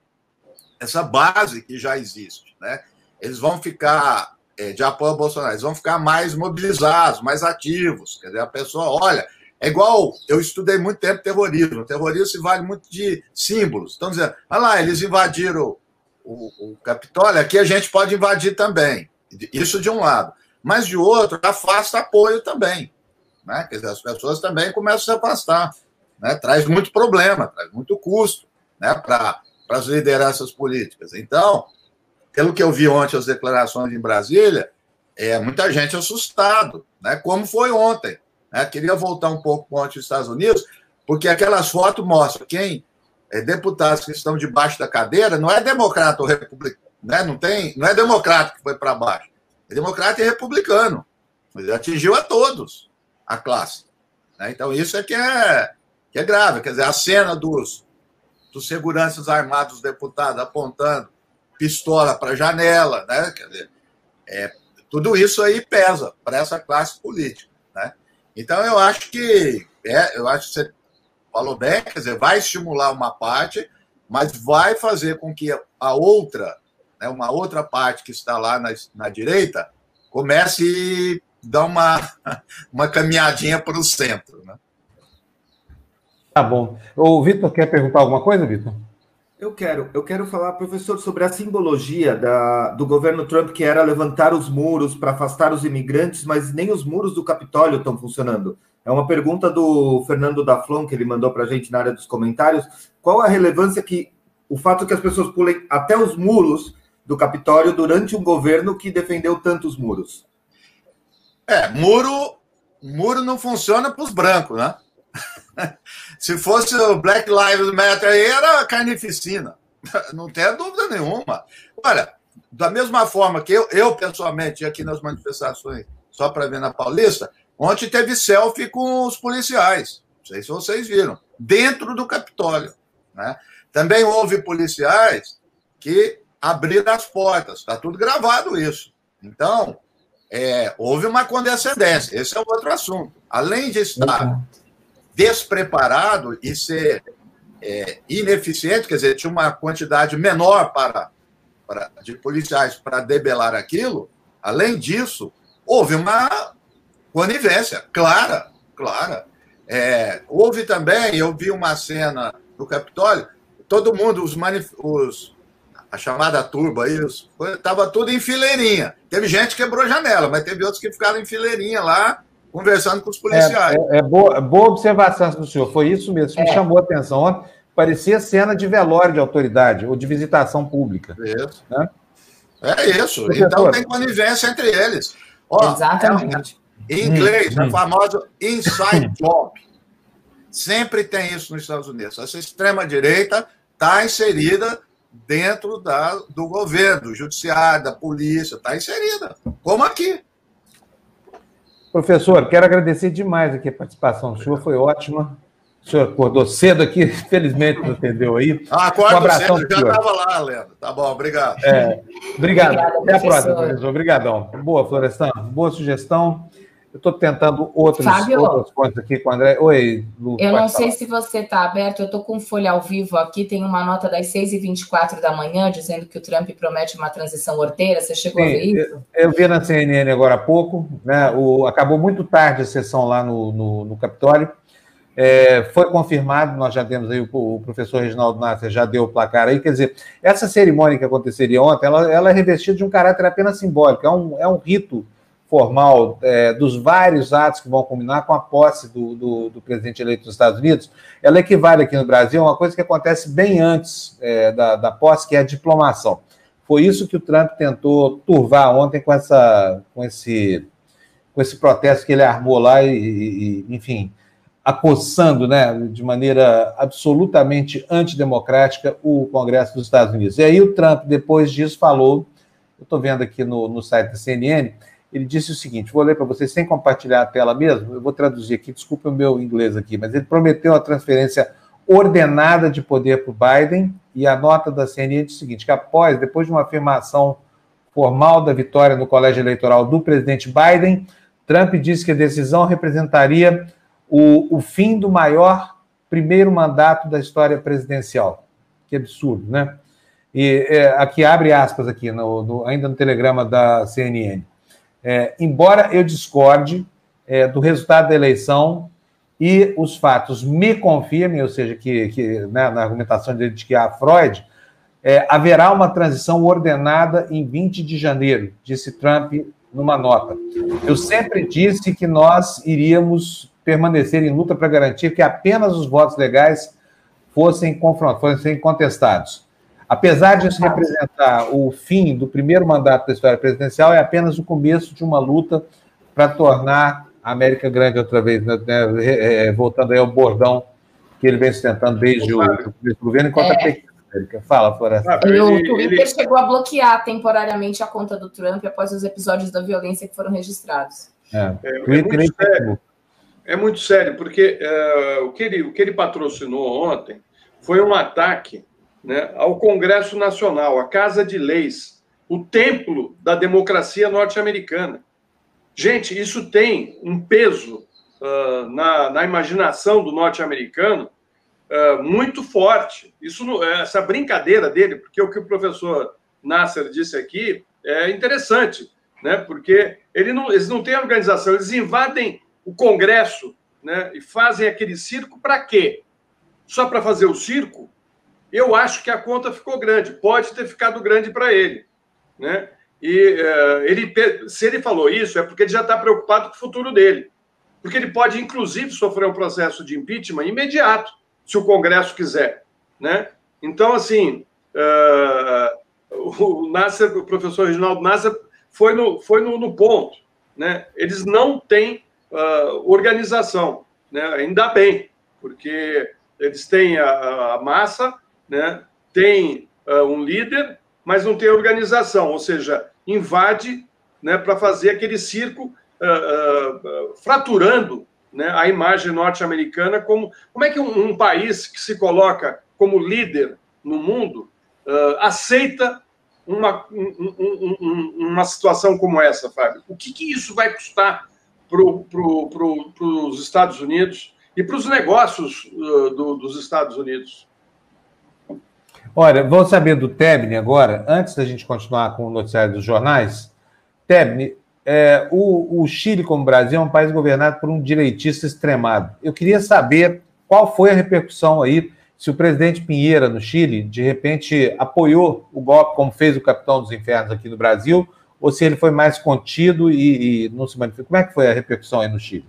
essa base que já existe. Né? Eles vão ficar, é, de apoio ao Bolsonaro, eles vão ficar mais mobilizados, mais ativos. Quer dizer, a pessoa, olha, é igual, eu estudei muito tempo terrorismo. Terrorismo se vale muito de símbolos. Estão dizendo, olha lá, eles invadiram o, o Capitólio, aqui a gente pode invadir também. Isso de um lado. Mas de outro, afasta apoio também. Né? Quer dizer, as pessoas também começam a se afastar. Né? Traz muito problema, traz muito custo né? para as lideranças políticas. Então, pelo que eu vi ontem as declarações em Brasília, é muita gente assustado, né? como foi ontem. Né? Queria voltar um pouco para os Estados Unidos, porque aquelas fotos mostram quem é deputados que estão debaixo da cadeira não é democrata ou republicano, né? não, tem, não é democrata que foi para baixo, é democrata e republicano. Mas atingiu a todos a classe. Né? Então, isso é que, é que é grave. Quer dizer, a cena dos, dos seguranças armados deputados apontando pistola para a janela, né? Quer dizer, é, tudo isso aí pesa para essa classe política. Né? Então, eu acho que é, eu acho que você falou bem, quer dizer, vai estimular uma parte, mas vai fazer com que a outra, né, uma outra parte que está lá na, na direita, comece a dar uma, uma caminhadinha para o centro. Né? Tá bom. O Vitor quer perguntar alguma coisa, Vitor? Eu quero, eu quero falar, professor, sobre a simbologia da, do governo Trump, que era levantar os muros para afastar os imigrantes, mas nem os muros do Capitólio estão funcionando. É uma pergunta do Fernando Daflon, que ele mandou para a gente na área dos comentários. Qual a relevância que o fato que as pessoas pulem até os muros do Capitólio durante um governo que defendeu tantos muros? É, muro, muro não funciona para os brancos, né? Se fosse o Black Lives Matter aí, era carnificina. Não tem dúvida nenhuma. Olha, da mesma forma que eu, eu pessoalmente, aqui nas manifestações, só para ver na Paulista, ontem teve selfie com os policiais. Não sei se vocês viram. Dentro do Capitólio. Né? Também houve policiais que abriram as portas. Está tudo gravado isso. Então, é, houve uma condescendência. Esse é outro assunto. Além de estar despreparado e ser é, ineficiente, quer dizer, tinha uma quantidade menor para, para de policiais para debelar aquilo. Além disso, houve uma conivência clara, clara. É, houve também, eu vi uma cena no Capitólio, todo mundo, os, manif os a chamada turba estava tudo em fileirinha. Teve gente que quebrou janela, mas teve outros que ficaram em fileirinha lá, conversando com os policiais. É, é, é boa, boa, observação do senhor, foi isso mesmo, isso me é. chamou a atenção ontem. Parecia cena de velório de autoridade ou de visitação pública. Isso. Né? É isso. Professor. Então tem conivência entre eles. Ó, Exatamente. É, em inglês, hum, é hum. famoso inside job. Sempre tem isso nos Estados Unidos. Essa extrema-direita está inserida dentro da, do governo, do judiciário, da polícia, está inserida. Como aqui. Professor, quero agradecer demais aqui a participação sua, foi ótima. O senhor acordou cedo aqui, felizmente não atendeu aí. Ah, acordo um abração cedo, já estava lá, Leandro. Tá bom, obrigado. É, obrigado. Obrigada, Até a próxima, professor. Obrigadão. Boa, Florestan. Boa sugestão. Eu estou tentando outros, Fábio, outras coisas aqui com o André. Oi, Lu. Eu não sei se você está aberto, eu estou com folha ao vivo aqui, tem uma nota das 6h24 da manhã dizendo que o Trump promete uma transição horteira. Você chegou Sim, a ver isso? Eu, eu, vi na CNN agora há pouco, né? O, acabou muito tarde a sessão lá no, no, no Capitólio. É, foi confirmado, nós já temos aí, o, o professor Reginaldo Nasser já deu o placar aí, quer dizer, essa cerimônia que aconteceria ontem, ela, ela é revestida de um caráter apenas simbólico, é um, é um rito formal é, dos vários atos que vão combinar com a posse do, do, do, presidente eleito dos Estados Unidos, ela equivale aqui no Brasil a uma coisa que acontece bem antes é, da, da posse, que é a diplomação. Foi isso que o Trump tentou turvar ontem com, essa, com, esse, com esse protesto que ele armou lá e, e enfim, acossando né, de maneira absolutamente antidemocrática o Congresso dos Estados Unidos. E aí o Trump, depois disso, falou, eu estou vendo aqui no, no site da CNN, ele disse o seguinte: vou ler para vocês sem compartilhar a tela mesmo, eu vou traduzir aqui, desculpe o meu inglês aqui, mas ele prometeu uma transferência ordenada de poder para o Biden, e a nota da CNN diz o seguinte: que após, depois de uma afirmação formal da vitória no colégio eleitoral do presidente Biden, Trump disse que a decisão representaria o, o fim do maior primeiro mandato da história presidencial. Que absurdo, né? E é, aqui abre aspas aqui, no, no, ainda no telegrama da CNN. É, embora eu discorde é, do resultado da eleição e os fatos me confirmem, ou seja, que, que né, na argumentação dele de que há Freud, é, haverá uma transição ordenada em 20 de janeiro, disse Trump numa nota. Eu sempre disse que nós iríamos permanecer em luta para garantir que apenas os votos legais fossem confrontados, fossem contestados. Apesar de isso representar o fim do primeiro mandato da história presidencial, é apenas o começo de uma luta para tornar a América grande outra vez, né? é, voltando aí ao bordão que ele vem sustentando desde o, o governo, enquanto é. a pequena América. Fala, Floresta. Ah, o Twitter ele... chegou a bloquear temporariamente a conta do Trump após os episódios da violência que foram registrados. É, é, é muito, sério. é muito sério, porque uh, o, que ele, o que ele patrocinou ontem foi um ataque né, ao Congresso Nacional, à Casa de Leis, o templo da democracia norte-americana. Gente, isso tem um peso uh, na, na, imaginação do norte-americano uh, muito forte. Isso, essa brincadeira dele, porque o que o professor Nasser disse aqui é interessante, né? porque ele não, eles não têm organização, eles invadem o Congresso né? e fazem aquele circo para quê? Só para fazer o circo? Eu acho que a conta ficou grande, pode ter ficado grande para ele. Né? E uh, ele, se ele falou isso, é porque ele já está preocupado com o futuro dele. Porque ele pode, inclusive, sofrer um processo de impeachment imediato, se o Congresso quiser. Né? Então, assim, uh, o Nasser, o professor Reginaldo Nasser, foi no, foi no, no ponto. Né? Eles não têm uh, organização, né? ainda bem, porque eles têm a, a massa, né? têm um líder mas não tem organização, ou seja, invade né, para fazer aquele circo uh, uh, fraturando né, a imagem norte-americana. Como, como é que um, um, país que se coloca como líder no mundo uh, aceita uma, um, um, uma situação como essa, Fábio? O que, que isso vai custar para pro, pro, os Estados Unidos e para os negócios do, dos Estados Unidos? Olha, vou saber do Tebni agora, antes da gente continuar com o noticiário dos jornais. Tebni, é, o, o, Chile, como o Brasil, é um país governado por um direitista extremado. Eu queria saber qual foi a repercussão aí, se o presidente Pinheira, no Chile, de repente apoiou o golpe, como fez o capitão dos infernos aqui no Brasil, ou se ele foi mais contido e, e não se manifestou. Como é que foi a repercussão aí no Chile?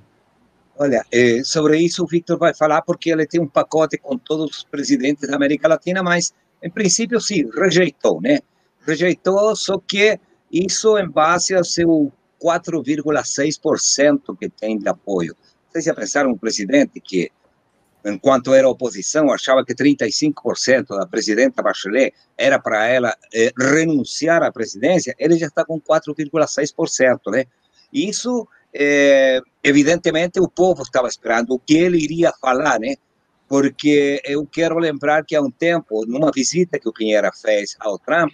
Olha, eh, sobre isso o Victor vai falar porque ele tem um pacote com todos os presidentes da América Latina, mas em princípio, sim, rejeitou, né? Rejeitou, só que isso em base ao seu 4,6% que tem de apoio. Vocês já pensaram um presidente que, enquanto era oposição, achava que 35% da presidenta Bachelet era para ela eh, renunciar à presidência? Ele já está com 4,6%, né? Isso, eh, evidentemente, o povo estava esperando o que ele iria falar, né? Porque eu quero lembrar que há um tempo, numa visita que o Pinheira fez ao Trump,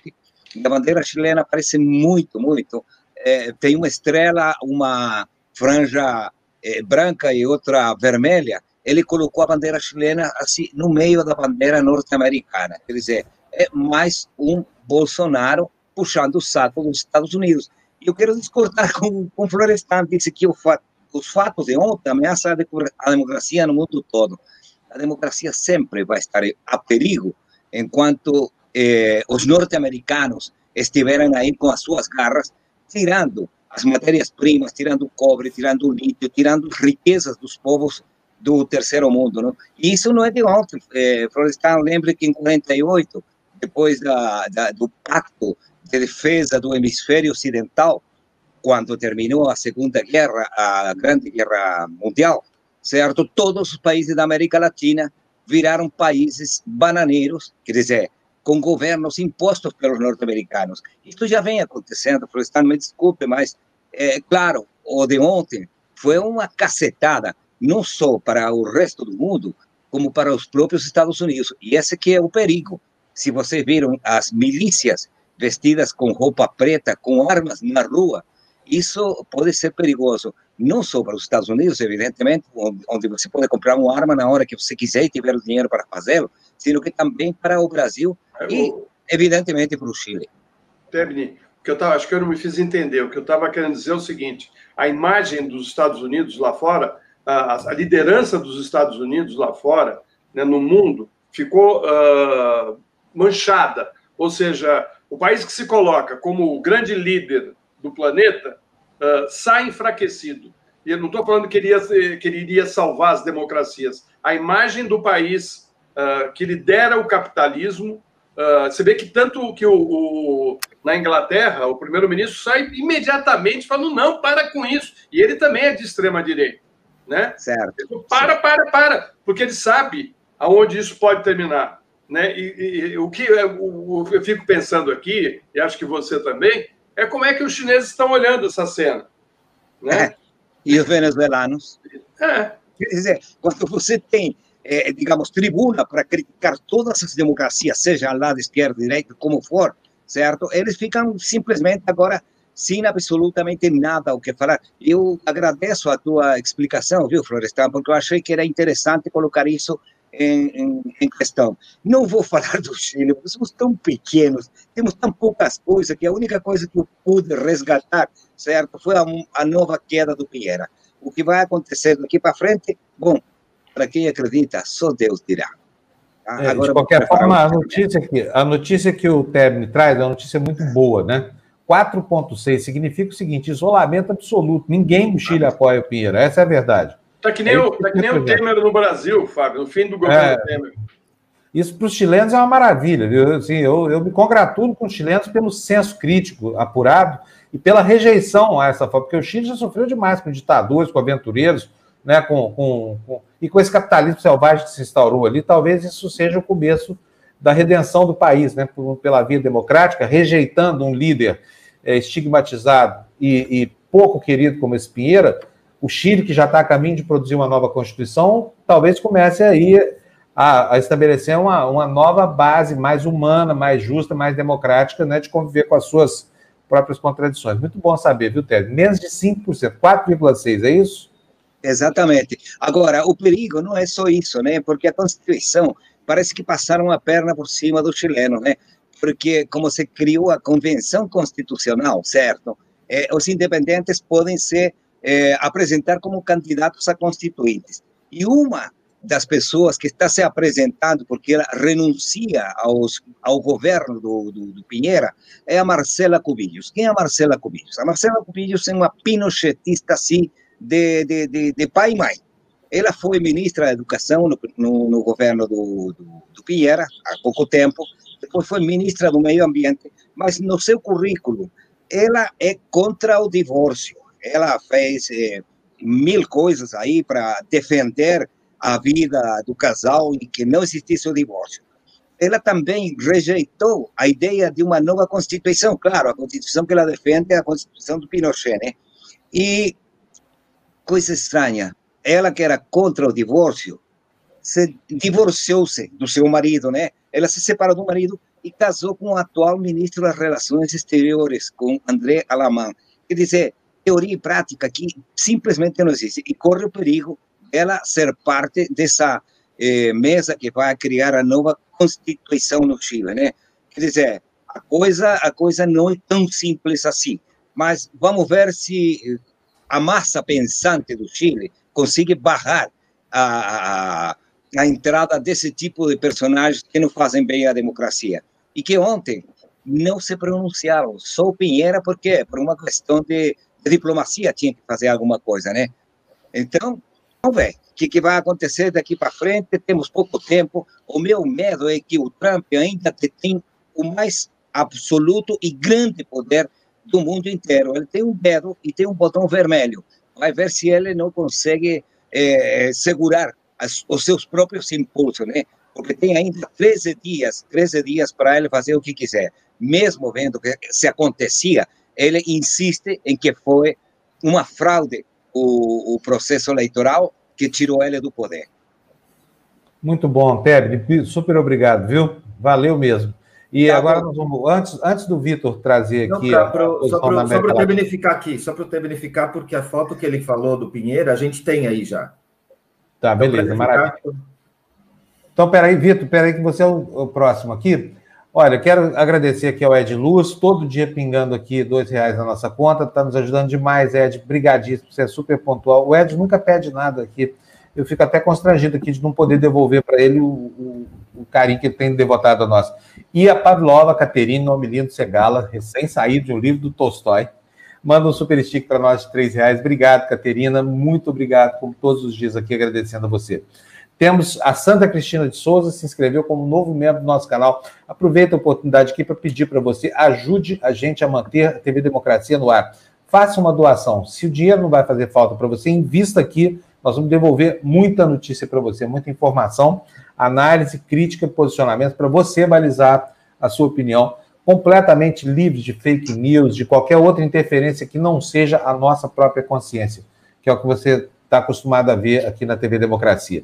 a bandeira chilena aparece muito, muito. É, tem uma estrela, uma franja é, branca e outra vermelha. Ele colocou a bandeira chilena assim no meio da bandeira norte-americana. Quer dizer, é mais um Bolsonaro puxando o saco dos Estados Unidos. E eu quero discordar com, com Florestan, disse que o, os fatos de ontem ameaçam a democracia no mundo todo a democracia sempre vai estar a perigo enquanto eh, os norte-americanos estiverem aí com as suas garras, tirando as matérias-primas, tirando o cobre, tirando o lítio, tirando riquezas dos povos do terceiro mundo. Não? E isso não é de ontem. Eh, Florestan, lembre que em 48, depois da, da, do pacto de defesa do hemisfério ocidental, quando terminou a Segunda Guerra, a Grande Guerra Mundial, certo? Todos os países da América Latina viraram países bananeiros, quer dizer, com governos impostos pelos norte-americanos. Isso já vem acontecendo, Florestan, me desculpe, mas, é claro, o de ontem foi uma cacetada, não só para o resto do mundo, como para os próprios Estados Unidos. E esse que é o perigo. Se vocês viram as milícias vestidas com roupa preta, com armas na rua, isso pode ser perigoso, não só para os Estados Unidos, evidentemente, onde você pode comprar uma arma na hora que você quiser e tiver o dinheiro para fazê-lo, sino que também para o Brasil é e, evidentemente, para o Chile. Tebni, que eu tava, acho que eu não me fiz entender. O que eu estava querendo dizer é o seguinte: a imagem dos Estados Unidos lá fora, a, a liderança dos Estados Unidos lá fora, né, no mundo, ficou uh, manchada. Ou seja, o país que se coloca como o grande líder do planeta uh, sai enfraquecido. E eu não estou falando que ele, ia, que ele iria salvar as democracias. A imagem do país uh, que lidera o capitalismo. Uh, você vê que tanto que o, o na Inglaterra, o primeiro-ministro sai imediatamente falando: não, para com isso. E ele também é de extrema-direita. Né? Certo. Ele, para, para, para, porque ele sabe aonde isso pode terminar. Né? E, e, e o que eu, eu fico pensando aqui, e acho que você também, é como é que os chineses estão olhando essa cena. Né? É. E os venezuelanos. É. Quer dizer, quando você tem, é, digamos, tribuna para criticar todas as democracias, seja lá de esquerda, direita, como for, certo? Eles ficam simplesmente agora sem absolutamente nada o que falar. Eu agradeço a tua explicação, viu, Florestan, porque eu achei que era interessante colocar isso em, em, em, questão. Não vou falar do Chile, porque somos tão pequenos, temos tão poucas coisas, que a única coisa que eu pude resgatar, certo, foi a, a nova queda do Pinheira. O que vai acontecer daqui para frente, bom, para quem acredita, só Deus dirá. Tá? É, Agora, de qualquer forma, a notícia, que, a notícia que o Tebni traz é uma notícia muito boa, né? 4,6 significa o seguinte: isolamento absoluto. Ninguém no Chile apoia o Pinheiro. Essa é a verdade. Está que nem, é o, tá que nem o Temer no Brasil, Fábio, no fim do governo é, Temer. Isso para os chilenos é uma maravilha. Viu? Assim, eu, eu me congratulo com os chilenos pelo senso crítico apurado e pela rejeição a essa forma, porque o Chile já sofreu demais com ditadores, com aventureiros, né, com, com, com, e com esse capitalismo selvagem que se instaurou ali. Talvez isso seja o começo da redenção do país, né, pela via democrática, rejeitando um líder é, estigmatizado e, e, pouco querido como esse Pinheira, o Chile, que já está a caminho de produzir uma nova Constituição, talvez comece aí a, a estabelecer uma, uma nova base mais humana, mais justa, mais democrática, né, de conviver com as suas próprias contradições. Muito bom saber, viu, Ted? Menos de 5%, 4,6%, é isso? Exatamente. Agora, o perigo não é só isso, né? Porque a Constituição parece que passaram a perna por cima do chileno, né? porque como se criou a convenção constitucional, certo? Eh, os independentes podem se eh, apresentar como candidatos a constituintes. E uma das pessoas que está se apresentando, porque ela renuncia aos, ao governo do, do, do, Pinheira, é a Marcela Cubillos. Quem é a Marcela Cubillos? A Marcela Cubillos é uma pinochetista, assim, de, de, de, de pai e mãe. Ela foi ministra da Educação no, no, no governo do, do, do Pinheira, há pouco tempo, depois foi ministra do Meio Ambiente, mas no seu currículo, ela é contra o divórcio. Ela fez eh, mil coisas aí para defender a vida do casal e que não existisse o divórcio. Ela também rejeitou a ideia de uma nova Constituição. Claro, a Constituição que ela defende é a Constituição do Pinochet, né? E, coisa estranha, ela que era contra o divórcio, se divorciou-se do seu marido, né? Ela se separou do marido e casou com o atual ministro das Relações Exteriores, com André Alamán. Quer dizer, teoria e prática que simplesmente não existe. E corre o perigo dela ser parte dessa eh, mesa que vai criar a nova Constituição no Chile, né? Quer dizer, a coisa, a coisa não é tão simples assim. Mas vamos ver se a massa pensante do Chile consegue barrar a, a a entrada desse tipo de personagens que não fazem bem à democracia. E que ontem não se pronunciaram, só o Pinheira, porque por uma questão de, de diplomacia tinha que fazer alguma coisa, né? Então, vamos ver o que, que vai acontecer daqui para frente, temos pouco tempo. O meu medo é que o Trump ainda tem o mais absoluto e grande poder do mundo inteiro. Ele tem um dedo e tem um botão vermelho. Vai ver se ele não consegue é, segurar as, os seus próprios impulsos, né? Porque tem ainda 13 dias, 13 dias para ele fazer o que quiser. Mesmo vendo que se acontecia, ele insiste em que foi uma fraude o, o processo eleitoral que tirou ele do poder. Muito bom, Tebre, super obrigado, viu? Valeu mesmo. E tá agora bom. nós vamos, antes, antes do Vitor trazer aqui. Não, pro, só para eu beneficiar aqui, só para eu beneficiar, porque a foto que ele falou do Pinheiro, a gente tem aí já. Tá, beleza, maravilha. Então, peraí, Vitor, peraí que você é o, o, próximo aqui. Olha, quero agradecer aqui ao Ed Luz, todo dia pingando aqui dois reais na nossa conta, está nos ajudando demais, Ed, brigadíssimo, você é super pontual. O Ed nunca pede nada aqui, eu fico até constrangido aqui de não poder devolver para ele o, o, o, carinho que ele tem devotado a nós. E a Pavlova Caterina, nome lindo, Segala, recém-saído de um livro do Tolstói, Manda um super stick para nós de três reais. Obrigado, Caterina. Muito obrigado, como todos os dias aqui, agradecendo a você. Temos a Santa Cristina de Souza, se inscreveu como novo membro do nosso canal. Aproveita a oportunidade aqui para pedir para você, ajude a gente a manter a TV Democracia no ar. Faça uma doação. Se o dinheiro não vai fazer falta para você, invista aqui. Nós vamos devolver muita notícia para você, muita informação, análise, crítica, posicionamento para você balizar a sua opinião completamente livres de fake news, de qualquer outra interferência que não seja a nossa própria consciência, que é o que você está acostumado a ver aqui na TV Democracia.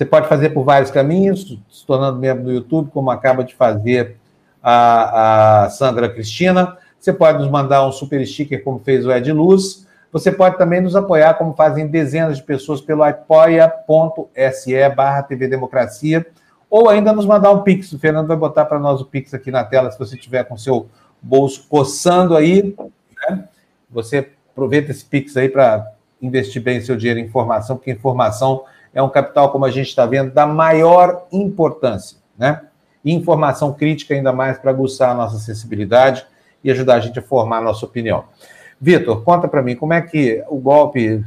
Você pode fazer por vários caminhos, se tornando membro do YouTube, como acaba de fazer a, a Sandra Cristina. Você pode nos mandar um super sticker, como fez o Ed Luz. Você pode também nos apoiar, como fazem dezenas de pessoas, pelo apoia.se barra TV Democracia, ou ainda nos mandar um Pix. O Fernando vai botar para nós o Pix aqui na tela, se você tiver com seu bolso coçando aí. Né? Você aproveita esse Pix aí para investir bem seu dinheiro em informação, porque informação é um capital, como a gente está vendo, da maior importância, né? E informação crítica, ainda mais para aguçar a nossa sensibilidade e ajudar a gente a formar a nossa opinião. Vitor, conta para mim, como é que o golpe,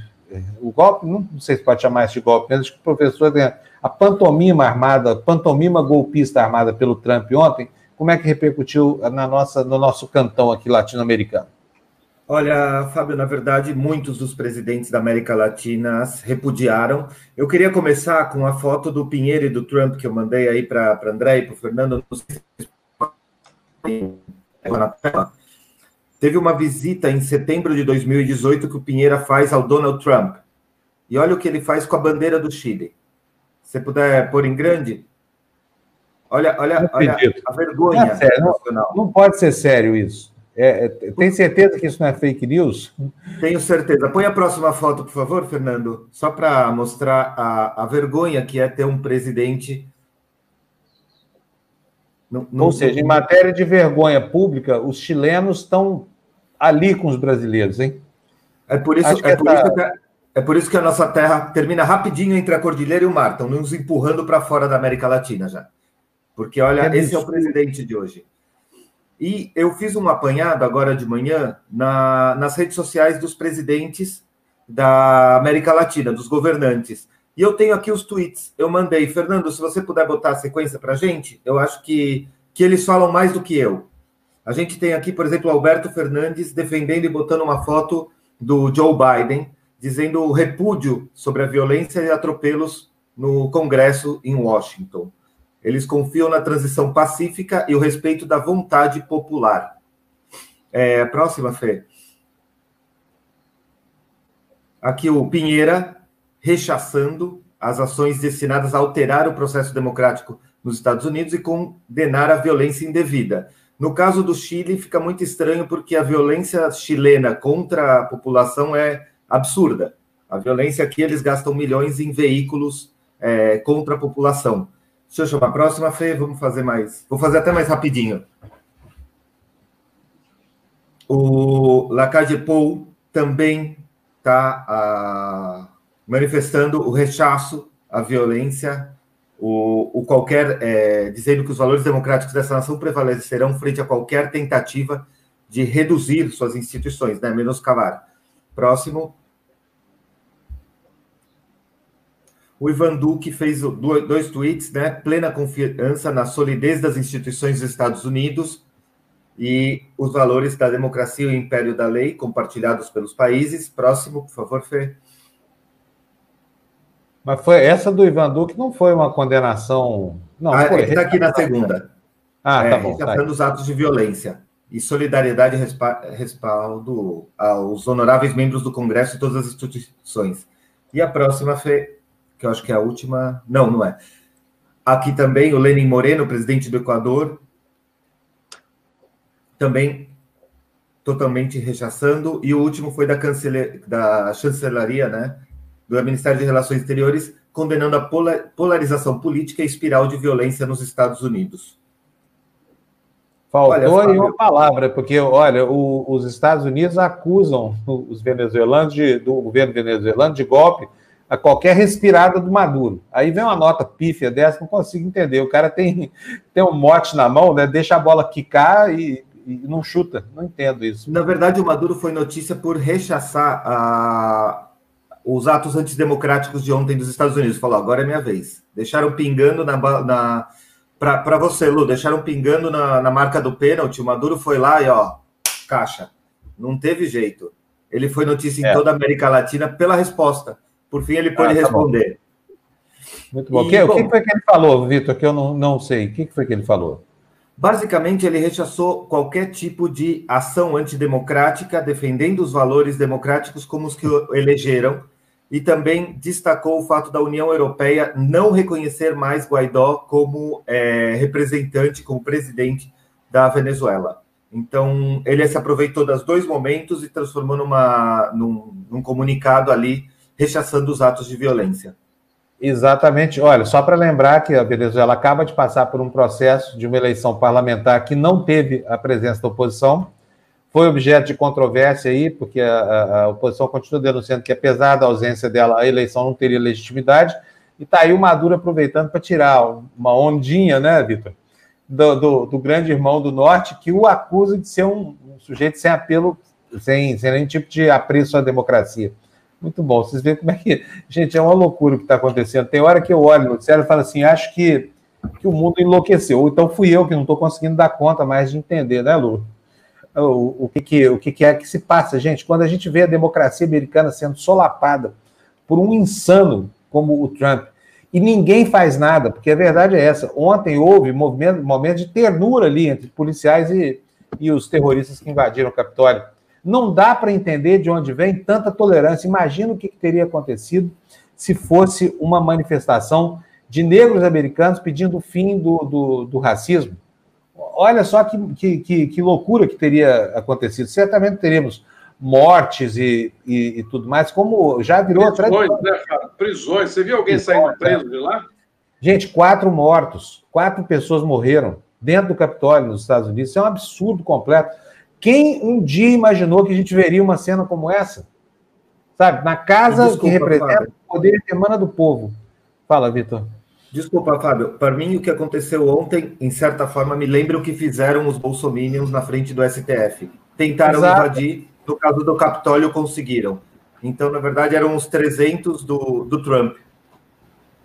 o golpe, não sei se pode chamar isso de golpe, mas que o professor tem a pantomima armada, pantomima golpista armada pelo Trump ontem, como é que repercutiu na nossa, no nosso cantão aqui latino-americano? Olha, Fábio, na verdade, muitos dos presidentes da América Latina repudiaram. Eu queria começar com a foto do Pinheiro e do Trump que eu mandei aí para André e para o Fernando. Teve uma visita em setembro de 2018 que o Pinheira faz ao Donald Trump. E olha o que ele faz com a bandeira do Chile. Se puder pôr em grande. Olha, olha, olha a vergonha. É sério, não, não pode ser sério isso. É, é, tem certeza que isso não é fake news? Tenho certeza. Põe a próxima foto, por favor, Fernando, só para mostrar a, a vergonha que é ter um presidente. No, no... Ou seja, em matéria de vergonha pública, os chilenos estão ali com os brasileiros, hein? É por isso, é, por essa... isso que, é por isso que a nossa terra termina rapidinho entre a cordilheira e o mar. Estão nos empurrando para fora da América Latina já. Porque, olha, é esse é o presidente de hoje. E eu fiz um apanhado agora de manhã na, nas redes sociais dos presidentes da América Latina, dos governantes. E eu tenho aqui os tweets. Eu mandei, Fernando, se você puder botar a sequência para a gente, eu acho que, que eles falam mais do que eu. A gente tem aqui, por exemplo, Alberto Fernandes defendendo e botando uma foto do Joe Biden, dizendo o repúdio sobre a violência e atropelos no Congresso em Washington. Eles confiam na transição pacífica e o respeito da vontade popular. É, próxima, Fê. Aqui o Pinheira rechaçando as ações destinadas a alterar o processo democrático nos Estados Unidos e condenar a violência indevida. No caso do Chile, fica muito estranho porque a violência chilena contra a população é absurda. A violência aqui, eles gastam milhões em veículos é, contra a população. Deixa eu chamar a próxima, Fê. Vamos fazer mais. Vou fazer até mais rapidinho. O Lacage Paul também está ah, manifestando o rechaço à violência, o, o qualquer, é, dizendo que os valores democráticos dessa nação prevalecerão frente a qualquer tentativa de reduzir suas instituições, né, menoscabar. Próximo. O Ivan Duque fez dois tweets, né? Plena confiança na solidez das instituições dos Estados Unidos e os valores da democracia e o império da lei compartilhados pelos países. Próximo, por favor, Fê. Mas foi essa do Ivan Duque não foi uma condenação. Não, ah, foi. Está aqui na segunda. Ah, é, tá bom. Tá os atos de violência e solidariedade e respaldo aos honoráveis membros do Congresso e todas as instituições. E a próxima, Fê, que eu acho que é a última. Não, não é. Aqui também o Lenin Moreno, presidente do Equador, também totalmente rechaçando. E o último foi da, cancele... da chancelaria, né? Do Ministério de Relações Exteriores, condenando a polarização política e espiral de violência nos Estados Unidos. Faltou olha, aí uma palavra, porque, olha, o, os Estados Unidos acusam os venezuelanos de, do governo venezuelano de golpe a qualquer respirada do Maduro. Aí vem uma nota pífia dessa, não consigo entender. O cara tem, tem um mote na mão, né? Deixa a bola quicar e, e não chuta. Não entendo isso. Na verdade, o Maduro foi notícia por rechaçar a, os atos antidemocráticos de ontem dos Estados Unidos. Falou, agora é minha vez. Deixaram pingando na. na para você, Lu, deixaram pingando na, na marca do pênalti. O Maduro foi lá e, ó, caixa. Não teve jeito. Ele foi notícia em é. toda a América Latina pela resposta. Por fim, ele pode ah, tá responder. Bom. Muito bom. E, que, bom. O que foi que ele falou, Vitor, que eu não, não sei? O que foi que ele falou? Basicamente, ele rechaçou qualquer tipo de ação antidemocrática, defendendo os valores democráticos como os que o elegeram, e também destacou o fato da União Europeia não reconhecer mais Guaidó como é, representante, como presidente da Venezuela. Então, ele se aproveitou dos dois momentos e transformou numa, num, num comunicado ali, rechaçando os atos de violência. Exatamente. Olha, só para lembrar que a Venezuela acaba de passar por um processo de uma eleição parlamentar que não teve a presença da oposição, foi objeto de controvérsia aí, porque a, a, oposição continua denunciando que, apesar da ausência dela, a eleição não teria legitimidade, e está aí o Maduro aproveitando para tirar uma ondinha, né, Vitor? do, do, do, grande irmão do norte que o acusa de ser um, um sujeito sem apelo, sem, sem nenhum tipo de apreço à democracia. Muito bom. Vocês veem como é que. Gente, é uma loucura o que está acontecendo. Tem hora que eu olho no noticiário e falo assim: acho que, que o mundo enlouqueceu. Ou então fui eu que não estou conseguindo dar conta mais de entender, né, Lu? O, o, que, que, o que, que é que se passa, gente? Quando a gente vê a democracia americana sendo solapada por um insano como o Trump, e ninguém faz nada, porque a verdade é essa. Ontem houve movimento, momento de ternura ali entre policiais e, e os terroristas que invadiram o Capitólio. Não dá para entender de onde vem tanta tolerância. Imagina o que, que teria acontecido se fosse uma manifestação de negros americanos pedindo o fim do, do, do racismo. Olha só que, que, que, loucura que teria acontecido. Certamente teríamos mortes e, e, e, tudo mais, como já virou Prisões, né, cara? Prisões. Você viu alguém Prisões, saindo preso de lá? Gente, quatro mortos, quatro pessoas morreram dentro do Capitólio nos Estados Unidos. Isso é um absurdo completo. Quem um dia imaginou que a gente veria uma cena como essa? Sabe, na casa Desculpa, que representa Fábio. o poder que emana do povo. Fala, Vitor. Desculpa, Fábio. Para mim, o que aconteceu ontem, em certa forma, me lembra o que fizeram os bolsominions na frente do STF. Tentaram Exato. invadir no caso do Capitólio, conseguiram. Então, na verdade, eram os 300 do, do Trump.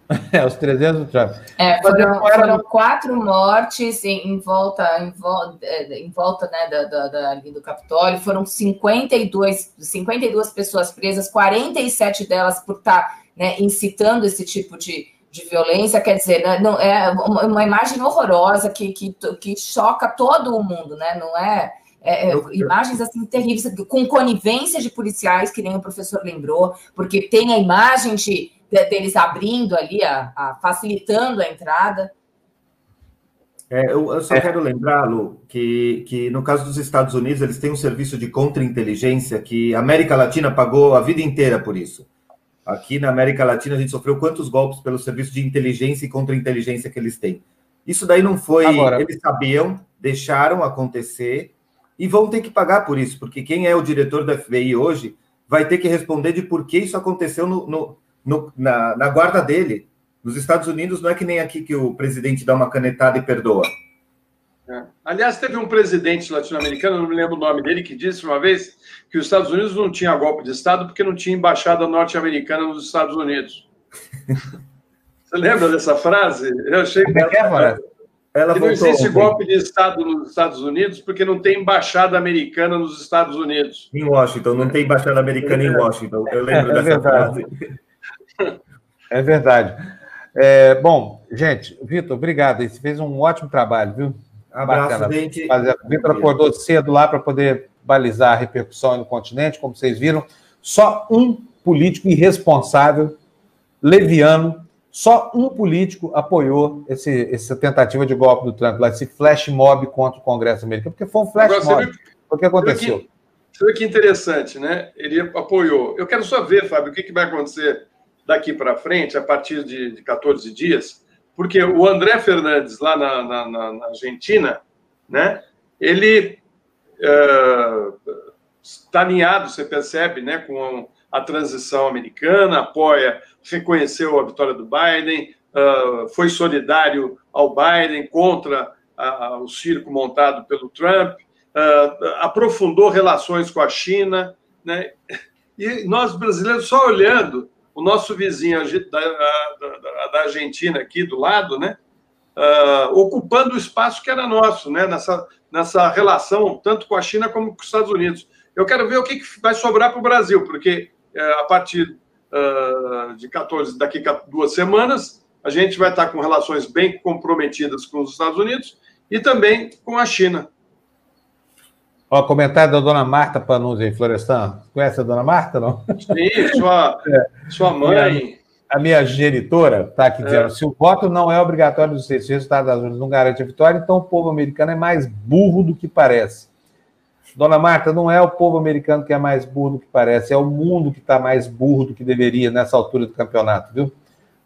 É, os 300 do Trump. É, foram, foram quatro mortes em, em volta, em, volta, é, em volta né, da, da, da, do Capitólio. Foram 52, 52 pessoas presas, 47 delas por estar tá, né, incitando esse tipo de, de violência. Quer dizer, né, não, é uma, imagem horrorosa que, que, que choca todo o mundo, né? Não é é, é imagens assim terríveis, com conivência de policiais, que nem o professor lembrou, porque tem a imagem de deles abrindo ali, a, a, facilitando a entrada. É, eu, eu, só é. quero lembrá-lo que, que, no caso dos Estados Unidos, eles têm um serviço de contra-inteligência que a América Latina pagou a vida inteira por isso. Aqui na América Latina, a gente sofreu quantos golpes pelo serviço de inteligência e contra-inteligência que eles têm. Isso daí não foi. Agora, eles sabiam, deixaram acontecer e vão ter que pagar por isso, porque quem é o diretor da FBI hoje vai ter que responder de por que isso aconteceu no, no, no, na, na guarda dele. Nos Estados Unidos não é que nem aqui que o presidente dá uma canetada e perdoa. É. Aliás, teve um presidente latino-americano, não me lembro o nome dele, que disse uma vez que os Estados Unidos não tinha golpe de Estado porque não tinha embaixada norte-americana nos Estados Unidos. Você lembra dessa frase? Eu achei. Como é que é, ela que não existe golpe de Estado nos Estados Unidos porque não tem embaixada americana nos Estados Unidos. Em Washington, não tem embaixada americana em Washington. Eu lembro é, dessa verdade. frase. É verdade. É, bom, gente, Vitor, obrigado. Você fez um ótimo trabalho, viu? Abraço, Bacana. gente. Vitor acordou cedo lá para poder balizar a repercussão no continente, como vocês viram. Só um político irresponsável, leviano, só um político apoiou esse, essa tentativa de golpe do Trump, lá, esse flash mob contra o Congresso americano, porque foi um flash Agora, mob. Viu, o que aconteceu? Você vê que interessante, né? Ele apoiou. Eu quero só ver, Fábio, o que, que vai acontecer daqui para frente, a partir de, de 14 dias, porque o André Fernandes, lá na, na, na Argentina, né? Ele está uh, alinhado, você percebe, né, com a transição americana, apoia reconheceu a vitória do Biden, uh, foi solidário ao Biden contra o circo montado pelo Trump, uh, aprofundou relações com a China, né? E nós brasileiros só olhando o nosso vizinho da, da, da Argentina aqui do lado, né? Uh, ocupando o espaço que era nosso, né? Nessa, nessa relação tanto com a China como com os Estados Unidos. Eu quero ver o que, que vai sobrar para o Brasil, porque uh, a partir uh, de 14, daqui a duas semanas, a gente vai estar com relações bem comprometidas com os Estados Unidos e também com a China. Ó, comentário da dona Marta Panuzzi em Florestan. Conhece a dona Marta, não? Sim, sua, é. sua mãe. a minha genitora está aqui dizendo: é. se o voto não é obrigatório dos Estados Unidos, o resultado das urnas não garante a vitória, então o povo americano é mais burro do que parece. Dona Marta, não é o povo americano que é mais burro do que parece, é o mundo que está mais burro do que deveria nessa altura do campeonato, viu?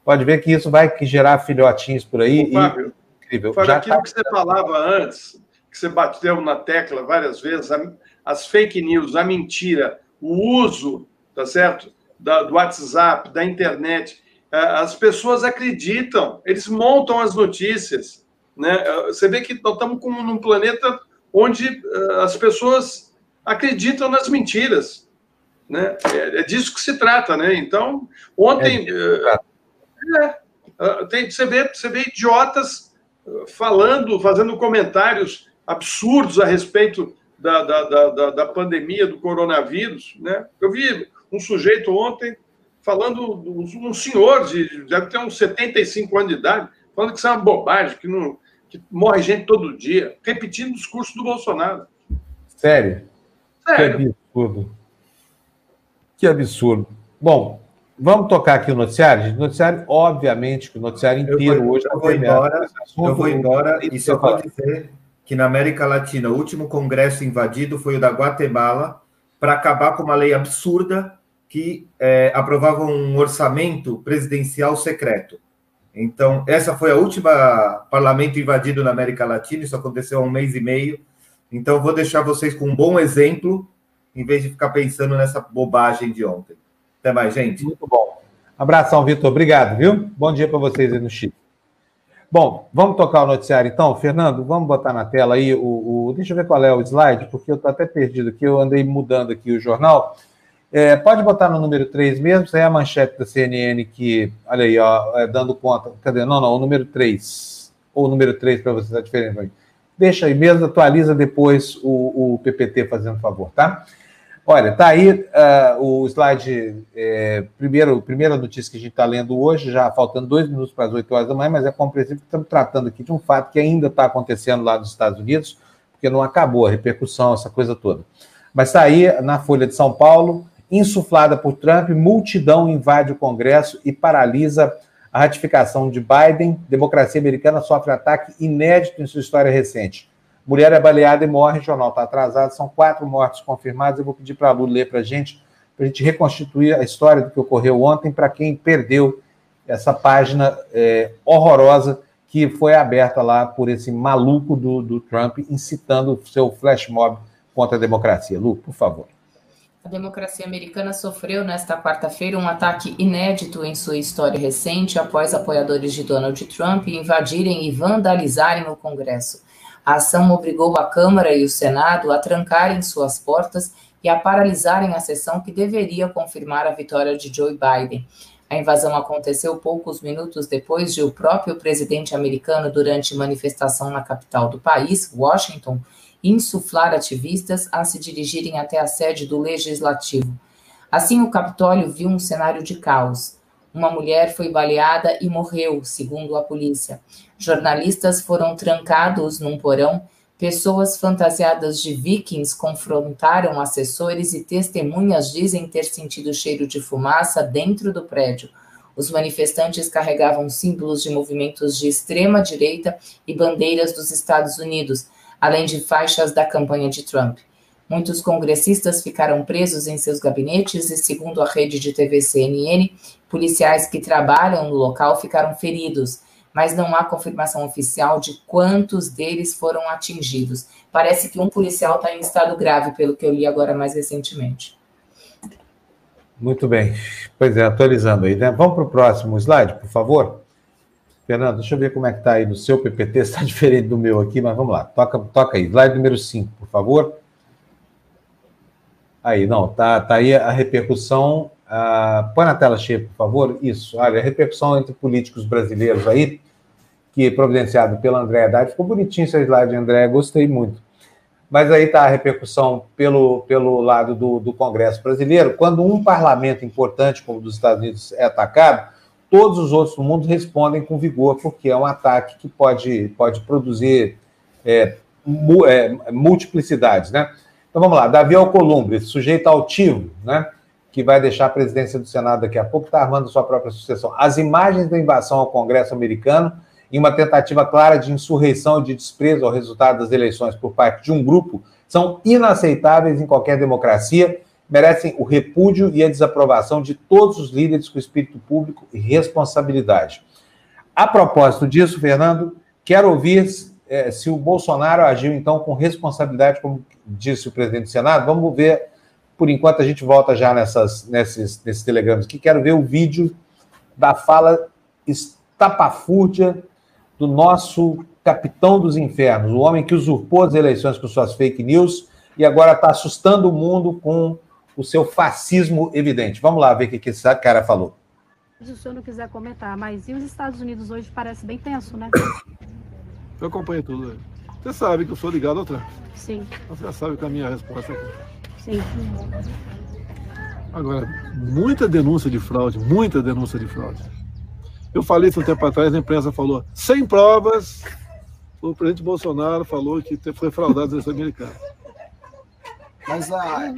Pode ver que isso vai gerar filhotinhos por aí. Ô, Fábio, e... incrível. Fábio, aquilo tá... que você falava antes, que você bateu na tecla várias vezes, as fake news, a mentira, o uso, tá certo? Da, do WhatsApp, da internet. É, as pessoas acreditam, eles montam as notícias. Né? Você vê que nós estamos como num planeta onde uh, as pessoas acreditam nas mentiras. Né? É, é, disso que se trata. Né? Então, ontem. É, uh, tem, você, vê, você vê idiotas falando, fazendo comentários absurdos a respeito da, da, da, da, pandemia do coronavírus. Né? Eu vi um sujeito ontem falando, um senhor de deve ter uns 75 anos de idade, falando que isso é uma bobagem, que não, que morre gente todo dia, repetindo o discurso do Bolsonaro. Sério? Sério. Que absurdo. Que absurdo. Bom, vamos tocar aqui o noticiário? O noticiário, obviamente, que o noticiário inteiro eu vou, hoje... Eu vou embora, eu vou embora e só vou dizer que na América Latina o último congresso invadido foi o da Guatemala para acabar com uma lei absurda que é, aprovava um orçamento presidencial secreto. Então, essa foi a última parlamento invadido na América Latina, isso aconteceu há um mês e meio. Então, vou deixar vocês com um bom exemplo, em vez de ficar pensando nessa bobagem de ontem. Até mais, gente. Muito bom. Abração, Vitor. Obrigado, viu? Bom dia para vocês aí no Chile. Bom, vamos tocar o noticiário então. Fernando, vamos botar na tela aí o, o. Deixa eu ver qual é o slide, porque eu estou até perdido aqui, eu andei mudando aqui o jornal. É, pode botar no número 3 mesmo, isso aí é a manchete da CNN que, olha aí, ó, é, dando conta. Cadê? Não, não, o número 3. Ou o número 3 para você está diferente. Deixa aí mesmo, atualiza depois o, o PPT fazendo favor, tá? Olha, tá aí uh, o slide, é, primeiro, primeira notícia que a gente está lendo hoje, já faltando dois minutos para as 8 horas da manhã, mas é compreensível que estamos tratando aqui de um fato que ainda está acontecendo lá nos Estados Unidos, porque não acabou a repercussão, essa coisa toda. Mas está aí na Folha de São Paulo, insuflada por Trump, multidão invade o Congresso e paralisa a ratificação de Biden. Democracia americana sofre ataque inédito em sua história recente. Mulher é baleada e morre, o jornal está atrasado, são quatro mortes confirmadas. Eu vou pedir para a Lu ler para a gente, para a gente reconstituir a história do que ocorreu ontem, para quem perdeu essa página é, horrorosa que foi aberta lá por esse maluco do, do Trump, incitando o seu flash mob contra a democracia. Lu, por favor. A democracia americana sofreu nesta quarta-feira um ataque inédito em sua história recente após apoiadores de Donald Trump invadirem e vandalizarem o Congresso. A ação obrigou a Câmara e o Senado a trancarem suas portas e a paralisarem a sessão que deveria confirmar a vitória de Joe Biden. A invasão aconteceu poucos minutos depois de o próprio presidente americano, durante manifestação na capital do país, Washington, insuflar ativistas a se dirigirem até a sede do legislativo. Assim, o Capitólio viu um cenário de caos. Uma mulher foi baleada e morreu, segundo a polícia. Jornalistas foram trancados num porão. Pessoas fantasiadas de vikings confrontaram assessores e testemunhas dizem ter sentido cheiro de fumaça dentro do prédio. Os manifestantes carregavam símbolos de movimentos de extrema direita e bandeiras dos Estados Unidos, além de faixas da campanha de Trump. Muitos congressistas ficaram presos em seus gabinetes e, segundo a rede de TV CNN, policiais que trabalham no local ficaram feridos, mas não há confirmação oficial de quantos deles foram atingidos. Parece que um policial está em estado grave, pelo que eu li agora mais recentemente. Muito bem. Pois é, atualizando aí, né? Vamos para o próximo slide, por favor. Fernando, deixa eu ver como é que está aí no seu PPT, está diferente do meu aqui, mas vamos lá. Toca, toca aí, slide número 5, por favor. Aí, não, tá, tá aí a repercussão. Uh, põe na tela cheia, por favor. Isso, olha, a repercussão entre políticos brasileiros aí, que providenciado pela André Haddad. Ficou bonitinho esse slide, André, gostei muito. Mas aí está a repercussão pelo, pelo lado do, do Congresso brasileiro. Quando um parlamento importante, como o dos Estados Unidos, é atacado, todos os outros do mundo respondem com vigor, porque é um ataque que pode, pode produzir é, mu, é, multiplicidades, né? Então vamos lá, Davi Alcolumbre, sujeito altivo, né? que vai deixar a presidência do Senado daqui a pouco, está armando sua própria sucessão. As imagens da invasão ao Congresso americano, em uma tentativa clara de insurreição e de desprezo ao resultado das eleições por parte de um grupo, são inaceitáveis em qualquer democracia, merecem o repúdio e a desaprovação de todos os líderes com espírito público e responsabilidade. A propósito disso, Fernando, quero ouvir é, se o Bolsonaro agiu, então, com responsabilidade, como disse o presidente do Senado. Vamos ver por enquanto, a gente volta já nessas, nesses, nesses telegramas aqui. Quero ver o vídeo da fala estapafúrdia do nosso capitão dos infernos, o homem que usurpou as eleições com suas fake news e agora está assustando o mundo com o seu fascismo evidente. Vamos lá ver o que esse cara falou. Se o senhor não quiser comentar, mas e os Estados Unidos hoje parece bem tenso, né? Eu acompanho tudo. Você sabe que eu sou ligado ao Trump. Sim. Você já sabe que a minha resposta é Sim. Agora, muita denúncia de fraude, muita denúncia de fraude. Eu falei isso um tempo atrás, a imprensa falou, sem provas, o presidente Bolsonaro falou que foi fraudado as eleições americanas. Mas a.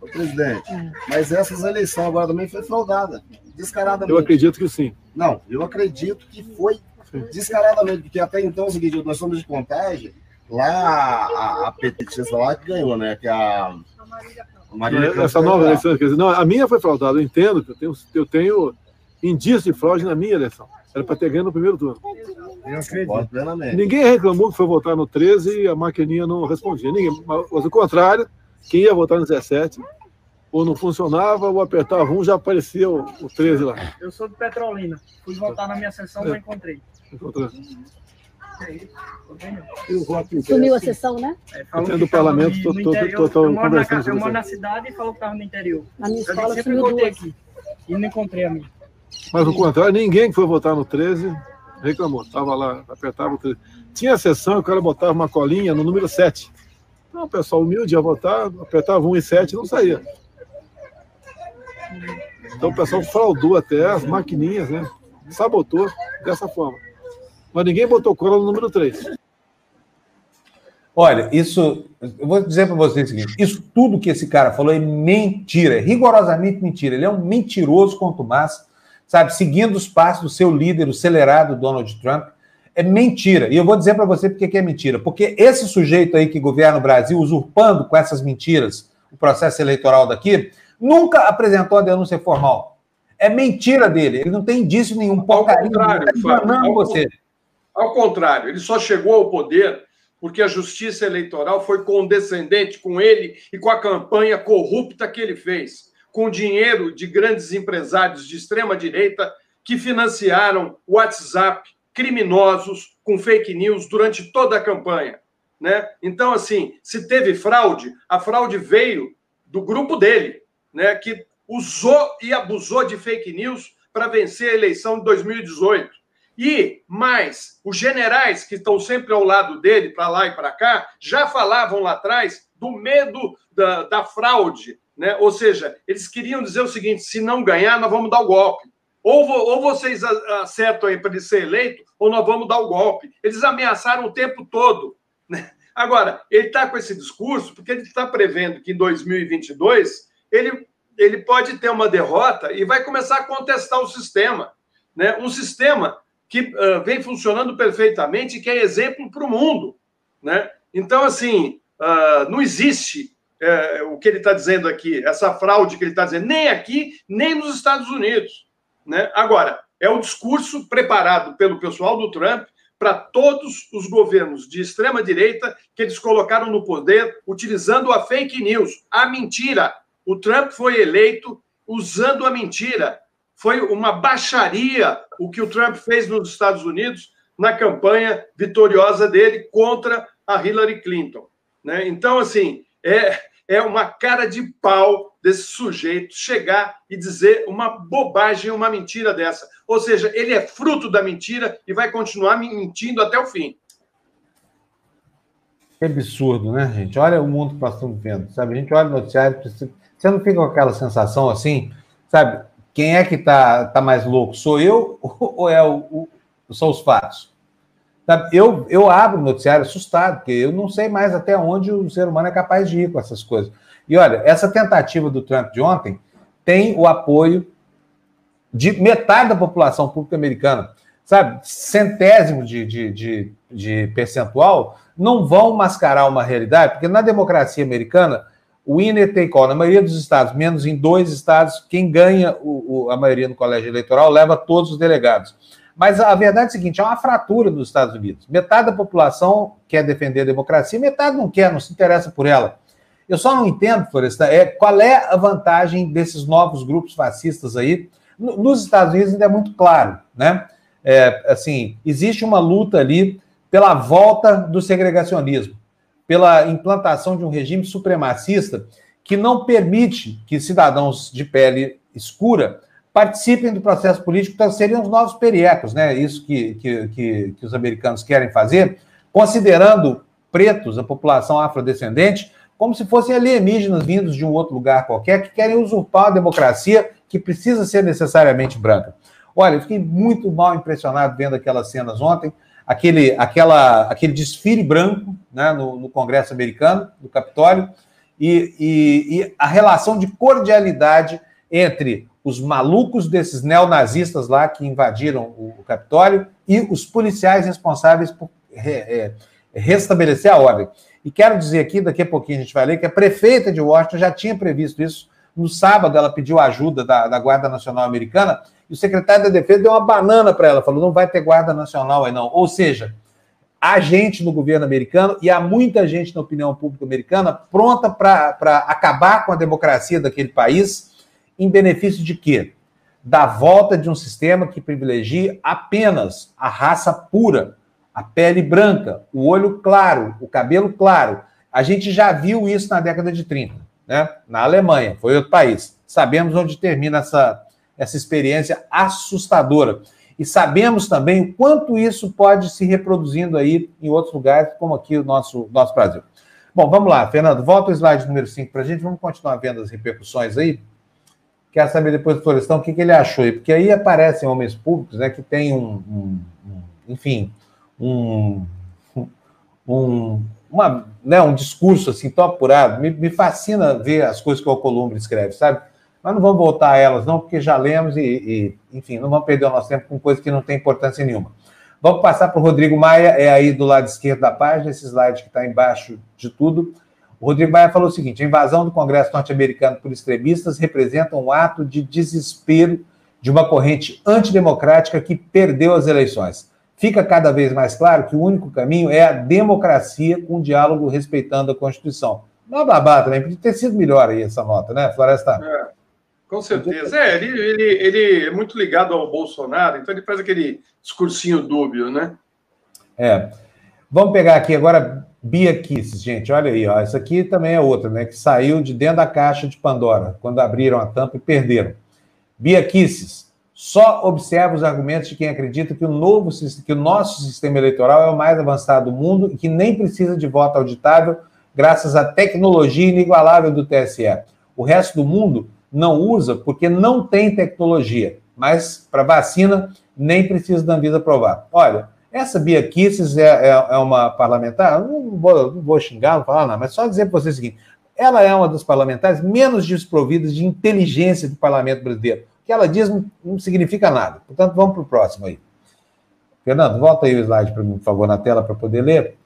O presidente, mas essas eleições agora também foi fraudada, descaradamente. Eu acredito que sim. Não, eu acredito que foi descaradamente, porque até então, é o seguinte, nós somos de contagem, Lá a, a petista lá que ganhou, né? Que a Marília Campos. Essa nova eleição, quer dizer, não, a minha foi fraudada, eu entendo que eu tenho, eu tenho indício de fraude na minha eleição. Era para ter ganho no primeiro turno. Ninguém reclamou que foi votar no 13 e a maquininha não respondia. Ninguém, mas o contrário, quem ia votar no 17, ou não funcionava, ou apertava um, já aparecia o, o 13 lá. Eu sou de Petrolina. Fui votar na minha sessão, é. não encontrei. Encontrou. Sumiu a sessão, né? É, falou do parlamento, estou conversando. Eu moro na cidade e falou que estava no interior. Na minha escola eu sempre voltei aqui e não encontrei a minha. Mas o contrário, ninguém que foi votar no 13 reclamou. Estava lá, apertava o 13. Tinha a sessão, o cara botava uma colinha no número 7. Então, o pessoal humilde ia votar, apertava 1 e 7 e não saía. Então o pessoal fraudou até as maquininhas, né? Sabotou dessa forma mas ninguém botou cola no número 3. Olha, isso. Eu vou dizer para vocês o seguinte: isso tudo que esse cara falou é mentira, é rigorosamente mentira. Ele é um mentiroso contumaz, sabe? Seguindo os passos do seu líder, o acelerado Donald Trump. É mentira. E eu vou dizer para você porque que é mentira. Porque esse sujeito aí que governa o Brasil, usurpando com essas mentiras o processo eleitoral daqui, nunca apresentou a denúncia formal. É mentira dele. Ele não tem indício nenhum. Porcaria. Ao contrário, tá enganando você. Ao contrário, ele só chegou ao poder porque a justiça eleitoral foi condescendente com ele e com a campanha corrupta que ele fez, com dinheiro de grandes empresários de extrema direita que financiaram WhatsApp criminosos com fake news durante toda a campanha, né? Então assim, se teve fraude, a fraude veio do grupo dele, né, que usou e abusou de fake news para vencer a eleição de 2018. E mais, os generais que estão sempre ao lado dele, para lá e para cá, já falavam lá atrás do medo da, da fraude. Né? Ou seja, eles queriam dizer o seguinte: se não ganhar, nós vamos dar o golpe. Ou, ou vocês acertam aí para ele ser eleito, ou nós vamos dar o golpe. Eles ameaçaram o tempo todo. Né? Agora, ele está com esse discurso porque ele está prevendo que em 2022 ele, ele pode ter uma derrota e vai começar a contestar o sistema. Né? Um sistema que uh, vem funcionando perfeitamente e que é exemplo para o mundo. Né? Então, assim, uh, não existe uh, o que ele está dizendo aqui, essa fraude que ele está dizendo, nem aqui, nem nos Estados Unidos. Né? Agora, é o discurso preparado pelo pessoal do Trump para todos os governos de extrema direita que eles colocaram no poder utilizando a fake news, a mentira. O Trump foi eleito usando a mentira foi uma baixaria o que o Trump fez nos Estados Unidos na campanha vitoriosa dele contra a Hillary Clinton. Né? Então, assim, é, é uma cara de pau desse sujeito chegar e dizer uma bobagem, uma mentira dessa. Ou seja, ele é fruto da mentira e vai continuar mentindo até o fim. Que absurdo, né, gente? Olha o mundo que nós estamos vendo, sabe? A gente olha o noticiário, você não fica com aquela sensação assim, sabe? Quem é que está tá mais louco? Sou eu ou é o, o são os fatos? Eu, eu abro o noticiário assustado, porque eu não sei mais até onde o ser humano é capaz de ir com essas coisas. E olha, essa tentativa do Trump de ontem tem o apoio de metade da população pública americana. Sabe, centésimo de, de, de, de percentual não vão mascarar uma realidade, porque na democracia americana, o winner take all, na maioria dos estados, menos em dois estados, quem ganha o, o, a maioria no colégio eleitoral leva todos os delegados. Mas a verdade é a seguinte: há uma fratura nos Estados Unidos. Metade da população quer defender a democracia, metade não quer, não se interessa por ela. Eu só não entendo, Floresta, é, qual é a vantagem desses novos grupos fascistas aí. Nos Estados Unidos ainda é muito claro, né? É, assim, existe uma luta ali pela volta do segregacionismo, pela implantação de um regime supremacista que não permite que cidadãos de pele escura participem do processo político, então seriam os novos periecos, né? Isso que, que, que, que os americanos querem fazer, considerando pretos, a população afrodescendente, como se fossem alienígenas vindos de um outro lugar qualquer, que querem usurpar a democracia que precisa ser necessariamente branca. Olha, eu fiquei muito mal impressionado vendo aquelas cenas ontem, aquele, aquela, aquele desfile branco né, no, no Congresso americano, no Capitólio, e, e, e a relação de cordialidade entre os malucos desses neonazistas lá que invadiram o Capitólio e os policiais responsáveis por é, restabelecer a ordem. E quero dizer aqui, daqui a pouquinho a gente vai ler, que a prefeita de Washington já tinha previsto isso. No sábado, ela pediu ajuda da, da Guarda Nacional Americana e o secretário da Defesa deu uma banana para ela, falou: não vai ter Guarda Nacional aí não. Ou seja, há gente no governo americano e há muita gente na opinião pública americana pronta para acabar com a democracia daquele país em benefício de quê? Da volta de um sistema que privilegie apenas a raça pura, a pele branca, o olho claro, o cabelo claro. A gente já viu isso na década de 30, né? Na Alemanha, foi outro país. Sabemos onde termina essa, essa experiência assustadora. E sabemos também o quanto isso pode se reproduzindo aí em outros lugares, como aqui o nosso, nosso Brasil. Bom, vamos lá, Fernando, volta o slide número 5 para a gente, vamos continuar vendo as repercussões aí. Quer saber depois do Florestão o que, que ele achou aí, porque aí aparecem homens públicos né, que têm um, um, um enfim, um, um, uma, né, um discurso assim tão apurado. Me, me, fascina ver as coisas que o Alcolumbre escreve, sabe? Mas não vamos voltar a elas, não, porque já lemos e, e, enfim, não vamos perder o nosso tempo com coisas que não têm importância nenhuma. Vamos passar para o Rodrigo Maia, é aí do lado esquerdo da página, esse slide que está embaixo de tudo. O Rodrigo Maia falou o seguinte: a invasão do Congresso norte-americano por extremistas representa um ato de desespero de uma corrente antidemocrática que perdeu as eleições fica cada vez mais claro que o único caminho é a democracia com diálogo respeitando a Constituição. Blá, blá também, podia ter sido melhor aí essa nota, né, Floresta? É, com certeza. É, ele, ele, ele é muito ligado ao Bolsonaro, então ele faz aquele discursinho dúbio, né? É. Vamos pegar aqui agora Bia Kiss, gente, olha aí, ó. Essa aqui também é outra, né? Que saiu de dentro da caixa de Pandora, quando abriram a tampa e perderam. Bia Kisses, só observa os argumentos de quem acredita que o novo que o nosso sistema eleitoral é o mais avançado do mundo e que nem precisa de voto auditável graças à tecnologia inigualável do TSE. O resto do mundo não usa porque não tem tecnologia, mas para vacina nem precisa da Anvisa aprovar. Olha, essa Bia Kisses é, é, é uma parlamentar, não vou, não vou xingar, não falar nada, mas só dizer para você o seguinte: ela é uma das parlamentares menos desprovidas de inteligência do parlamento brasileiro que ela diz não, significa nada. Portanto, vamos para o próximo aí. Fernando, volta aí o slide para mim, por favor, na tela para poder ler.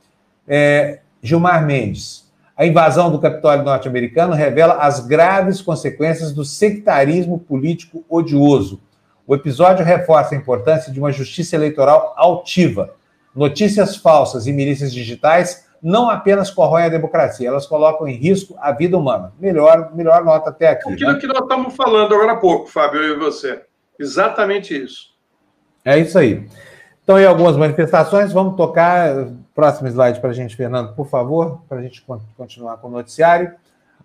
É, Gilmar Mendes. A invasão do Capitólio norte-americano revela as graves consequências do sectarismo político odioso. O episódio reforça a importância de uma justiça eleitoral altiva. Notícias falsas e milícias digitais não apenas corroem a democracia, elas colocam em risco a vida humana. Melhor, melhor nota até aqui. Aquilo né? que nós estamos falando agora há pouco, Fábio, eu e você. Exatamente isso. É isso aí. Então, em algumas manifestações, vamos tocar. Próximo slide para a gente, Fernando, por favor, para a gente continuar com o noticiário.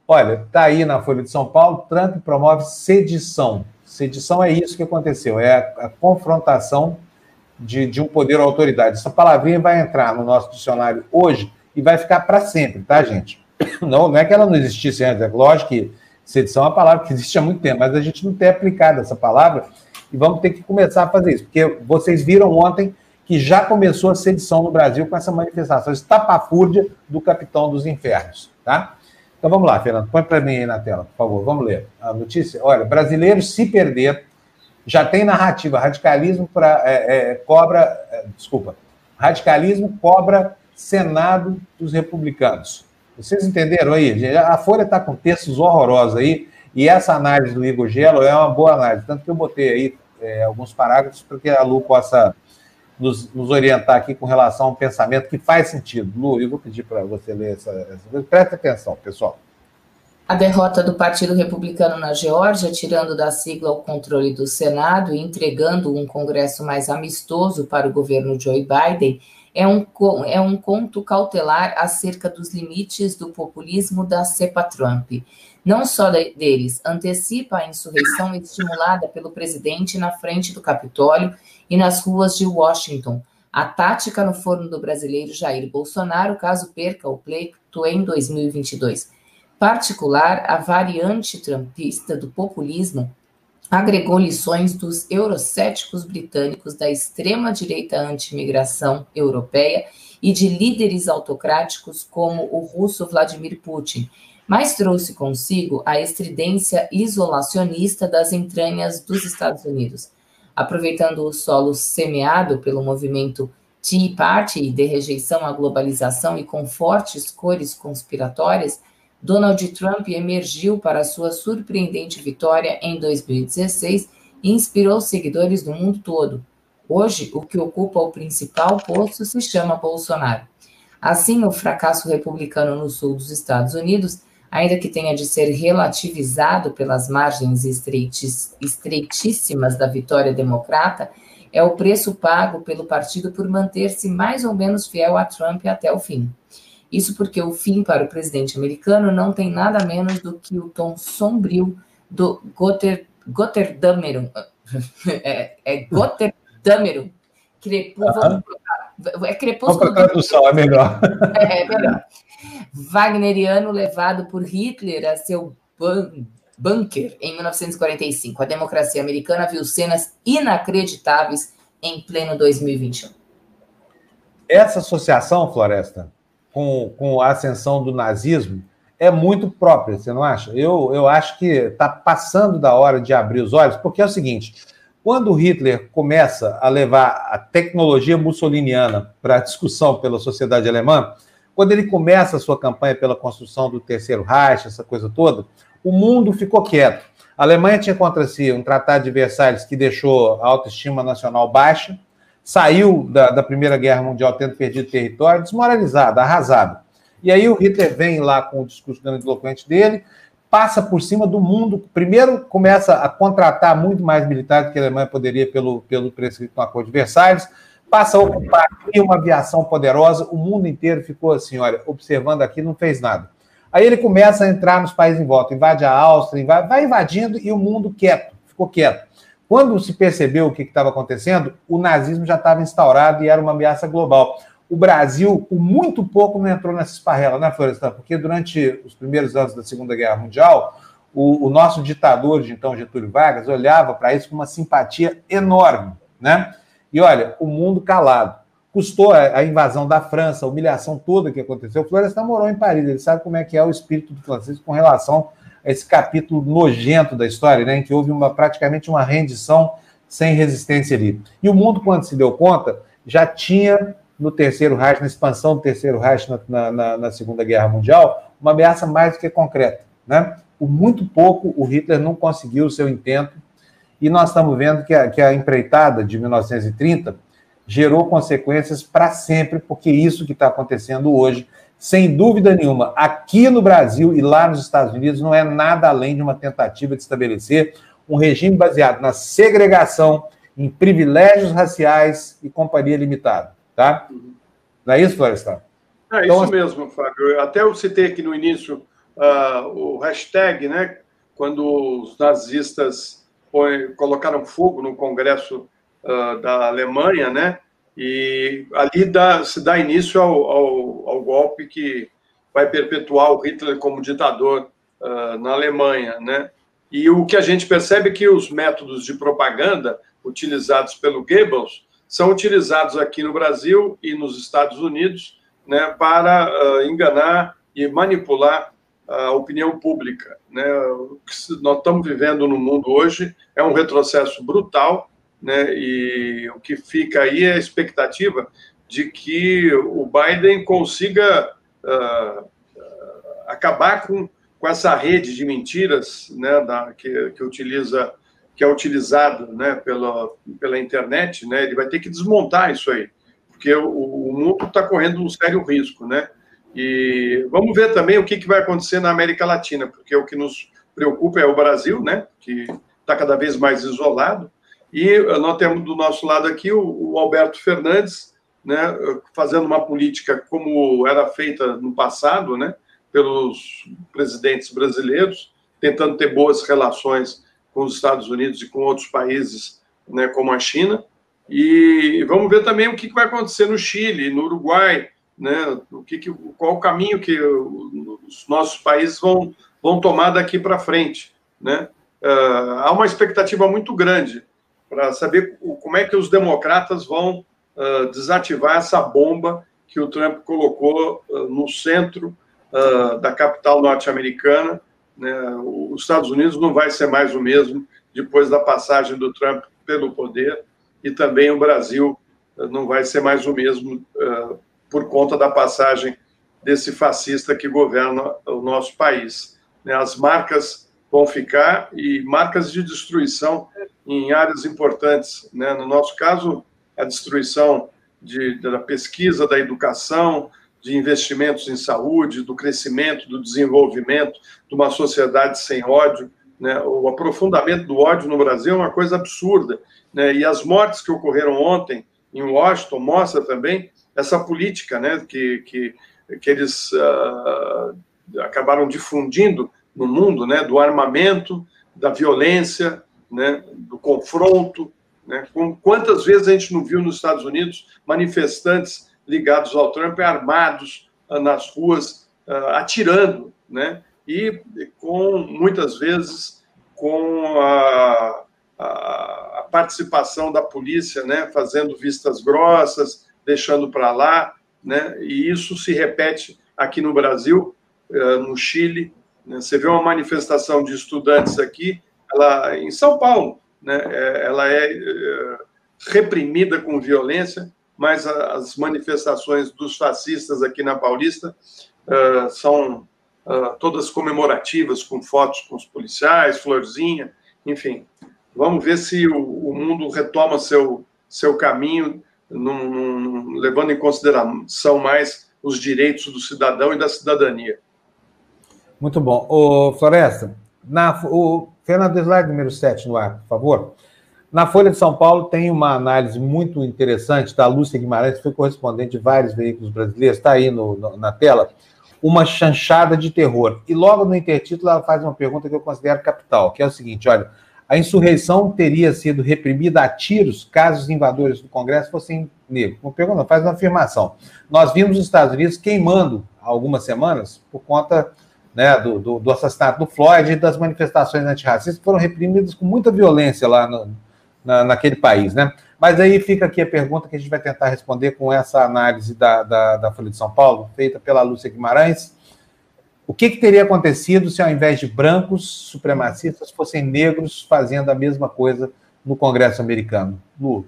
Olha, está aí na Folha de São Paulo, Trump promove sedição. Sedição é isso que aconteceu, é a, a confrontação de, de um poder ou autoridade. Essa palavrinha vai entrar no nosso dicionário hoje e vai ficar para sempre, tá, gente? Não, não é que ela não existisse antes, é lógico que sedição é uma palavra que existe há muito tempo, mas a gente não tem aplicado essa palavra e vamos ter que começar a fazer isso, porque vocês viram ontem que já começou a sedição no Brasil com essa manifestação estapafúrdia do capitão dos infernos, tá? Então vamos lá, Fernando, põe para mim aí na tela, por favor, vamos ler a notícia. Olha, brasileiros se perder, já tem narrativa, radicalismo para é, é, cobra, é, desculpa, radicalismo cobra Senado dos republicanos. Vocês entenderam aí? A Folha está com textos horrorosos aí, e essa análise do Igor Gelo é uma boa análise, tanto que eu botei aí é, alguns parágrafos para que a Lu possa nos, nos, orientar aqui com relação a um pensamento que faz sentido. Lu, eu vou pedir para você ler essa, essa. Presta atenção, pessoal. A derrota do Partido Republicano na Geórgia, tirando da sigla o controle do Senado e entregando um Congresso mais amistoso para o governo Joe Biden, é um, é um conto cautelar acerca dos limites do populismo da cepa Trump. Não só deles, antecipa a insurreição estimulada pelo presidente na frente do Capitólio e nas ruas de Washington. A tática no forno do brasileiro Jair Bolsonaro, caso perca o pleito em 2022. Particular, a variante trumpista do populismo agregou lições dos eurocéticos britânicos da extrema-direita anti-imigração europeia e de líderes autocráticos como o russo Vladimir Putin, mas trouxe consigo a estridência isolacionista das entranhas dos Estados Unidos. Aproveitando o solo semeado pelo movimento Tea Party de rejeição à globalização e com fortes cores conspiratórias, Donald Trump emergiu para sua surpreendente vitória em 2016 e inspirou seguidores do mundo todo. Hoje, o que ocupa o principal posto se chama Bolsonaro. Assim, o fracasso republicano no sul dos Estados Unidos, ainda que tenha de ser relativizado pelas margens estreitíssimas da vitória democrata, é o preço pago pelo partido por manter-se mais ou menos fiel a Trump até o fim. Isso porque o fim para o presidente americano não tem nada menos do que o tom sombrio do Gotter. É, é. Crepúsculo. É crepúsculo. Tradução, é melhor. É, é melhor. Wagneriano levado por Hitler a seu bunker em 1945. A democracia americana viu cenas inacreditáveis em pleno 2021. Essa associação, Floresta, com, com a ascensão do nazismo é muito própria, você não acha? Eu, eu acho que está passando da hora de abrir os olhos, porque é o seguinte: quando Hitler começa a levar a tecnologia mussoliniana para discussão pela sociedade alemã, quando ele começa a sua campanha pela construção do Terceiro Reich, essa coisa toda, o mundo ficou quieto. A Alemanha tinha contra si um tratado de Versalhes que deixou a autoestima nacional baixa, saiu da, da Primeira Guerra Mundial tendo perdido território, desmoralizado, arrasado. E aí o Hitler vem lá com o discurso grandiloquente dele, passa por cima do mundo. Primeiro começa a contratar muito mais militares que a Alemanha poderia pelo, pelo prescrito no Acordo de Versalhes, passa a ocupar uma aviação poderosa, o mundo inteiro ficou assim, olha, observando aqui, não fez nada. Aí ele começa a entrar nos países em volta, invade a Áustria, invade, vai invadindo e o mundo quieto, ficou quieto. Quando se percebeu o que estava acontecendo, o nazismo já estava instaurado e era uma ameaça global. O Brasil, por muito pouco, não entrou nessa esparrela, né, Florestan? Porque durante os primeiros anos da Segunda Guerra Mundial, o, o nosso ditador de então, Getúlio Vargas, olhava para isso com uma simpatia enorme, né? E olha, o mundo calado. Custou a, a invasão da França, a humilhação toda que aconteceu. O Florestan morou em Paris, ele sabe como é que é o espírito do francês com relação esse capítulo nojento da história, né, em que houve uma, praticamente uma rendição sem resistência ali. E o mundo, quando se deu conta, já tinha no Terceiro Reich, na expansão do Terceiro Reich na, na, na Segunda Guerra Mundial, uma ameaça mais do que concreta. Né? Por muito pouco, o Hitler não conseguiu o seu intento, e nós estamos vendo que a, que a empreitada de 1930 gerou consequências para sempre, porque isso que está acontecendo hoje sem dúvida nenhuma, aqui no Brasil e lá nos Estados Unidos, não é nada além de uma tentativa de estabelecer um regime baseado na segregação, em privilégios raciais e companhia limitada. Tá? Não é isso, Florestan? É então, isso mesmo, Fábio. Até eu citei aqui no início uh, o hashtag, né? Quando os nazistas põe, colocaram fogo no Congresso uh, da Alemanha, né? E ali dá, se dá início ao, ao, ao, golpe que vai perpetuar o Hitler como ditador uh, na Alemanha, né? E o que a gente percebe é que os métodos de propaganda utilizados pelo Goebbels são utilizados aqui no Brasil e nos Estados Unidos né, para uh, enganar e manipular a opinião pública. Né? O que nós estamos vivendo no mundo hoje é um retrocesso brutal, né? e o que fica aí é a expectativa de que o Biden consiga uh, acabar com, com essa rede de mentiras né, da, que, que utiliza que é utilizado né, pela, pela internet, né, ele vai ter que desmontar isso aí, porque o, o mundo está correndo um sério risco, né? E vamos ver também o que, que vai acontecer na América Latina, porque o que nos preocupa é o Brasil, né, que está cada vez mais isolado, e nós temos do nosso lado aqui o, o Alberto Fernandes, né, fazendo uma política como era feita no passado, né, pelos presidentes brasileiros, tentando ter boas relações com os Estados Unidos e com outros países, né, como a China. E vamos ver também o que vai acontecer no Chile, no Uruguai, né, o que, qual o caminho que os nossos países vão, vão tomar daqui para frente. Né? Uh, há uma expectativa muito grande para saber como é que os democratas vão uh, desativar essa bomba que o Trump colocou uh, no centro uh, da capital norte-americana. Né? Os Estados Unidos não vai ser mais o mesmo depois da passagem do Trump pelo poder e também o Brasil não vai ser mais o mesmo por conta da passagem desse fascista que governa o nosso país. Né? As marcas vão ficar e marcas de destruição em áreas importantes. Né? No nosso caso, a destruição de, da pesquisa, da educação, de investimentos em saúde, do crescimento, do desenvolvimento, de uma sociedade sem ódio. Né? O aprofundamento do ódio no Brasil é uma coisa absurda. Né? E as mortes que ocorreram ontem em Washington mostra também essa política né? que, que, que eles uh, acabaram difundindo no mundo, né? do armamento, da violência, né? do confronto, né? Quantas vezes a gente não viu nos Estados Unidos manifestantes ligados ao Trump armados ah, nas ruas, ah, atirando, né? e com muitas vezes com a, a, a participação da polícia, né? fazendo vistas grossas, deixando para lá, né? e isso se repete aqui no Brasil, ah, no Chile. Né? Você vê uma manifestação de estudantes aqui, ela, em São Paulo, né? É, ela é, é reprimida com violência, mas as manifestações dos fascistas aqui na Paulista uh, são uh, todas comemorativas, com fotos com os policiais, florzinha, enfim. Vamos ver se o, o mundo retoma seu, seu caminho, num, num, levando em consideração mais os direitos do cidadão e da cidadania. Muito bom. O Floresta, na, o, Fernando, slide número 7 no ar, por favor. Na Folha de São Paulo tem uma análise muito interessante da Lúcia Guimarães, que foi correspondente de vários veículos brasileiros, está aí no, no, na tela, uma chanchada de terror. E logo no intertítulo ela faz uma pergunta que eu considero capital, que é o seguinte, olha, a insurreição teria sido reprimida a tiros caso os invadores do Congresso fossem negros. Uma pergunta, faz uma afirmação. Nós vimos os Estados Unidos queimando há algumas semanas por conta né, do, do, do, assassinato do Floyd e das manifestações antirracistas que foram reprimidas com muita violência lá no, na, naquele país, né? Mas aí fica aqui a pergunta que a gente vai tentar responder com essa análise da, da, da Folha de São Paulo, feita pela Lúcia Guimarães. O que, que teria acontecido se, ao invés de brancos supremacistas, fossem negros fazendo a mesma coisa no Congresso americano? Lu.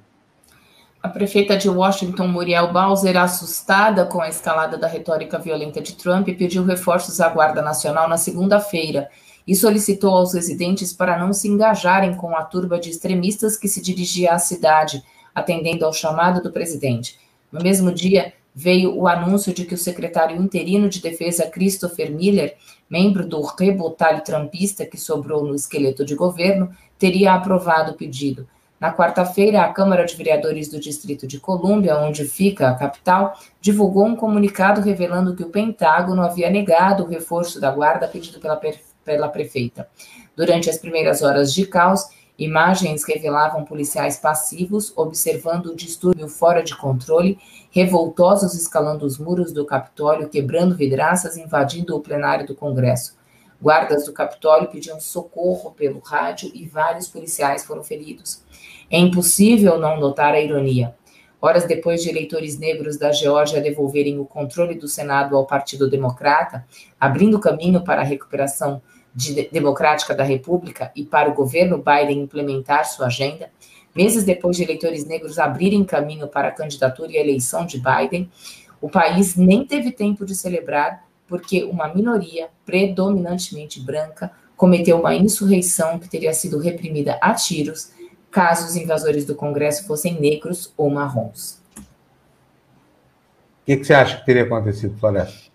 A prefeita de Washington, Muriel Bowser, assustada com a escalada da retórica violenta de Trump, pediu reforços à Guarda Nacional na segunda-feira e solicitou aos residentes para não se engajarem com a turba de extremistas que se dirigia à cidade, atendendo ao chamado do presidente. No mesmo dia, veio o anúncio de que o secretário interino de defesa Christopher Miller, membro do rebotalho trumpista que sobrou no esqueleto de governo, teria aprovado o pedido. Na quarta-feira, a Câmara de Vereadores do Distrito de Colômbia, onde fica a capital, divulgou um comunicado revelando que o Pentágono havia negado o reforço da guarda pedido pela, pela prefeita. Durante as primeiras horas de caos, imagens revelavam policiais passivos observando o distúrbio fora de controle, revoltosos escalando os muros do Capitólio, quebrando vidraças, invadindo o plenário do Congresso. Guardas do Capitólio pediam socorro pelo rádio e vários policiais foram feridos. É impossível não notar a ironia. horas depois de eleitores negros da Geórgia devolverem o controle do Senado ao Partido Democrata, abrindo caminho para a recuperação de, democrática da República e para o governo Biden implementar sua agenda, meses depois de eleitores negros abrirem caminho para a candidatura e a eleição de Biden, o país nem teve tempo de celebrar porque uma minoria, predominantemente branca, cometeu uma insurreição que teria sido reprimida a tiros caso os invasores do Congresso fossem negros ou marrons. O que, que você acha que teria acontecido, Floresta?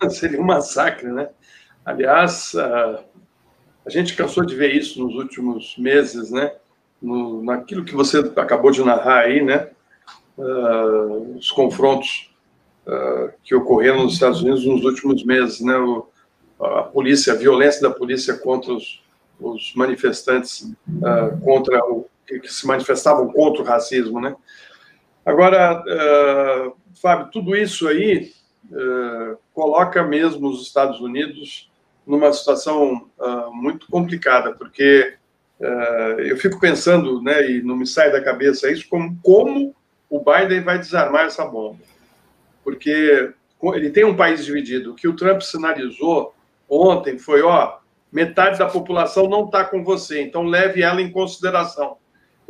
Seria um massacre, né? Aliás, a, a gente cansou de ver isso nos últimos meses, né? No, naquilo que você acabou de narrar aí, né? Uh, os confrontos uh, que ocorreram nos Estados Unidos nos últimos meses, né? O, a polícia, a violência da polícia contra os, os manifestantes, uh, contra o, que, se manifestavam contra o racismo, né? Agora, Fábio, tudo isso aí coloca mesmo os Estados Unidos numa situação muito complicada, porque eu fico pensando, né, e não me sai da cabeça isso, como, como o Biden vai desarmar essa bomba porque ele tem um país dividido. O que o Trump sinalizou ontem foi: ó, metade da população não está com você, então leve ela em consideração.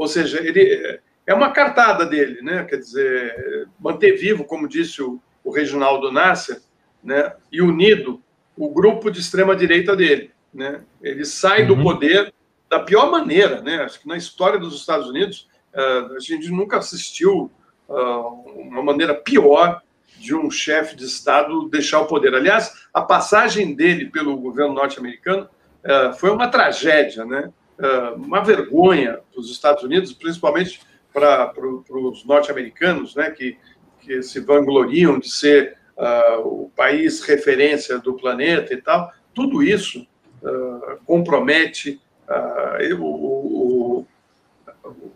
Ou seja, ele é uma cartada dele, né? Quer dizer, manter vivo, como disse o, o Reginaldo Nasser, né? E unido o grupo de extrema direita dele, né? Ele sai uhum. do poder da pior maneira, né? Acho que na história dos Estados Unidos uh, a gente nunca assistiu uh, uma maneira pior de um chefe de Estado deixar o poder. Aliás, a passagem dele pelo governo norte-americano uh, foi uma tragédia, né? Uh, uma vergonha para os Estados Unidos, principalmente para os norte-americanos, né? Que, que se vangloriam de ser uh, o país referência do planeta e tal. Tudo isso compromete o, o,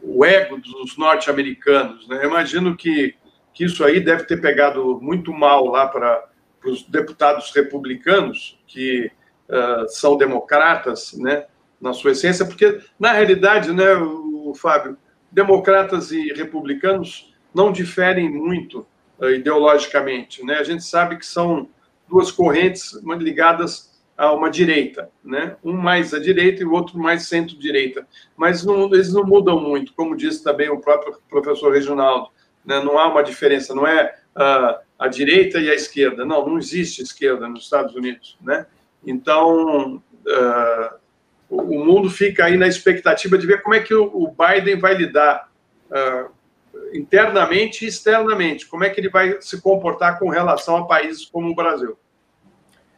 o, ego dos norte-americanos. Né? Imagino que que isso aí deve ter pegado muito mal lá para os deputados republicanos, que uh, são democratas, né, na sua essência, porque, na realidade, né, o, Fábio, democratas e republicanos não diferem muito uh, ideologicamente. Né? A gente sabe que são duas correntes ligadas a uma direita, né? um mais à direita e o outro mais centro-direita. Mas não, eles não mudam muito, como disse também o próprio professor Reginaldo né? não há uma diferença, não é uh, a direita e a esquerda, não, não existe esquerda nos Estados Unidos, né? Então, uh, o mundo fica aí na expectativa de ver como é que o Biden vai lidar uh, internamente e externamente, como é que ele vai se comportar com relação a países como o Brasil.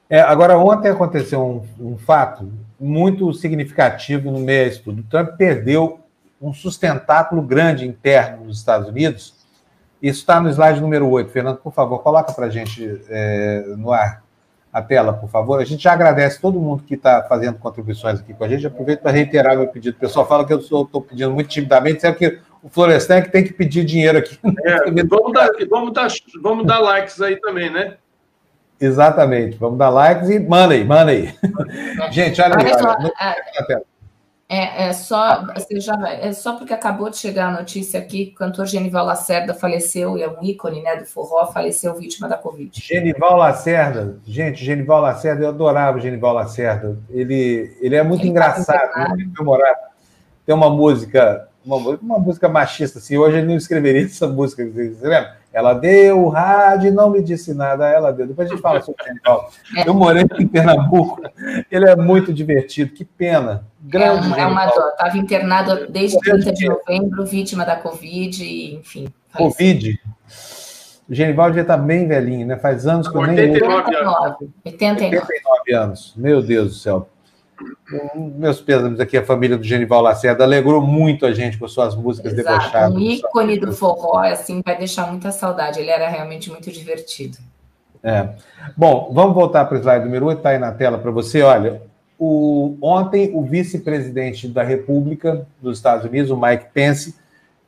É, agora, ontem aconteceu um, um, fato muito significativo no meio disso. O Trump perdeu um sustentáculo grande interno nos Estados Unidos, isso está no slide número 8. Fernando, por favor, coloca para a gente é, no ar a tela, por favor. A gente já agradece todo mundo que está fazendo contribuições aqui com a gente. Aproveito para reiterar meu pedido. O pessoal fala que eu estou pedindo muito timidamente, sendo que o Florestan é que tem que pedir dinheiro aqui. É, vamos, dar, vamos, dar, vamos dar likes aí também, né? Exatamente. Vamos dar likes e manda aí, manda aí. gente, olha, olha, olha, olha é, é só, você já, é só porque acabou de chegar a notícia aqui que o cantor Genival Lacerda faleceu, e é um ícone né, do forró, faleceu vítima da Covid. Genival Lacerda, gente, Genival Lacerda, eu adorava o Genival Lacerda. Ele, ele é muito ele engraçado, muito humorado. Tem uma música, uma, uma música machista, assim, hoje ele não escreveria essa música, você lembra? Ela deu o rádio e não me disse nada, ela deu. Depois a gente fala sobre o Genival. Eu morei em Pernambuco, ele é muito divertido, que pena. Grande é, é uma dó. Estava internado desde 30 de novembro, vítima da Covid, enfim. Covid? O Genival já está bem velhinho, né? Faz anos que eu nem. 89 anos. 89. 89 anos. Meu Deus do céu. Meus pêsames aqui, a família do Genival Lacerda alegrou muito a gente com suas músicas Exato. debochadas. Um ícone do forró, assim, vai deixar muita saudade. Ele era realmente muito divertido. É. Bom, vamos voltar para o slide número 8, está aí na tela para você. Olha, o, ontem o vice-presidente da República dos Estados Unidos, o Mike Pence,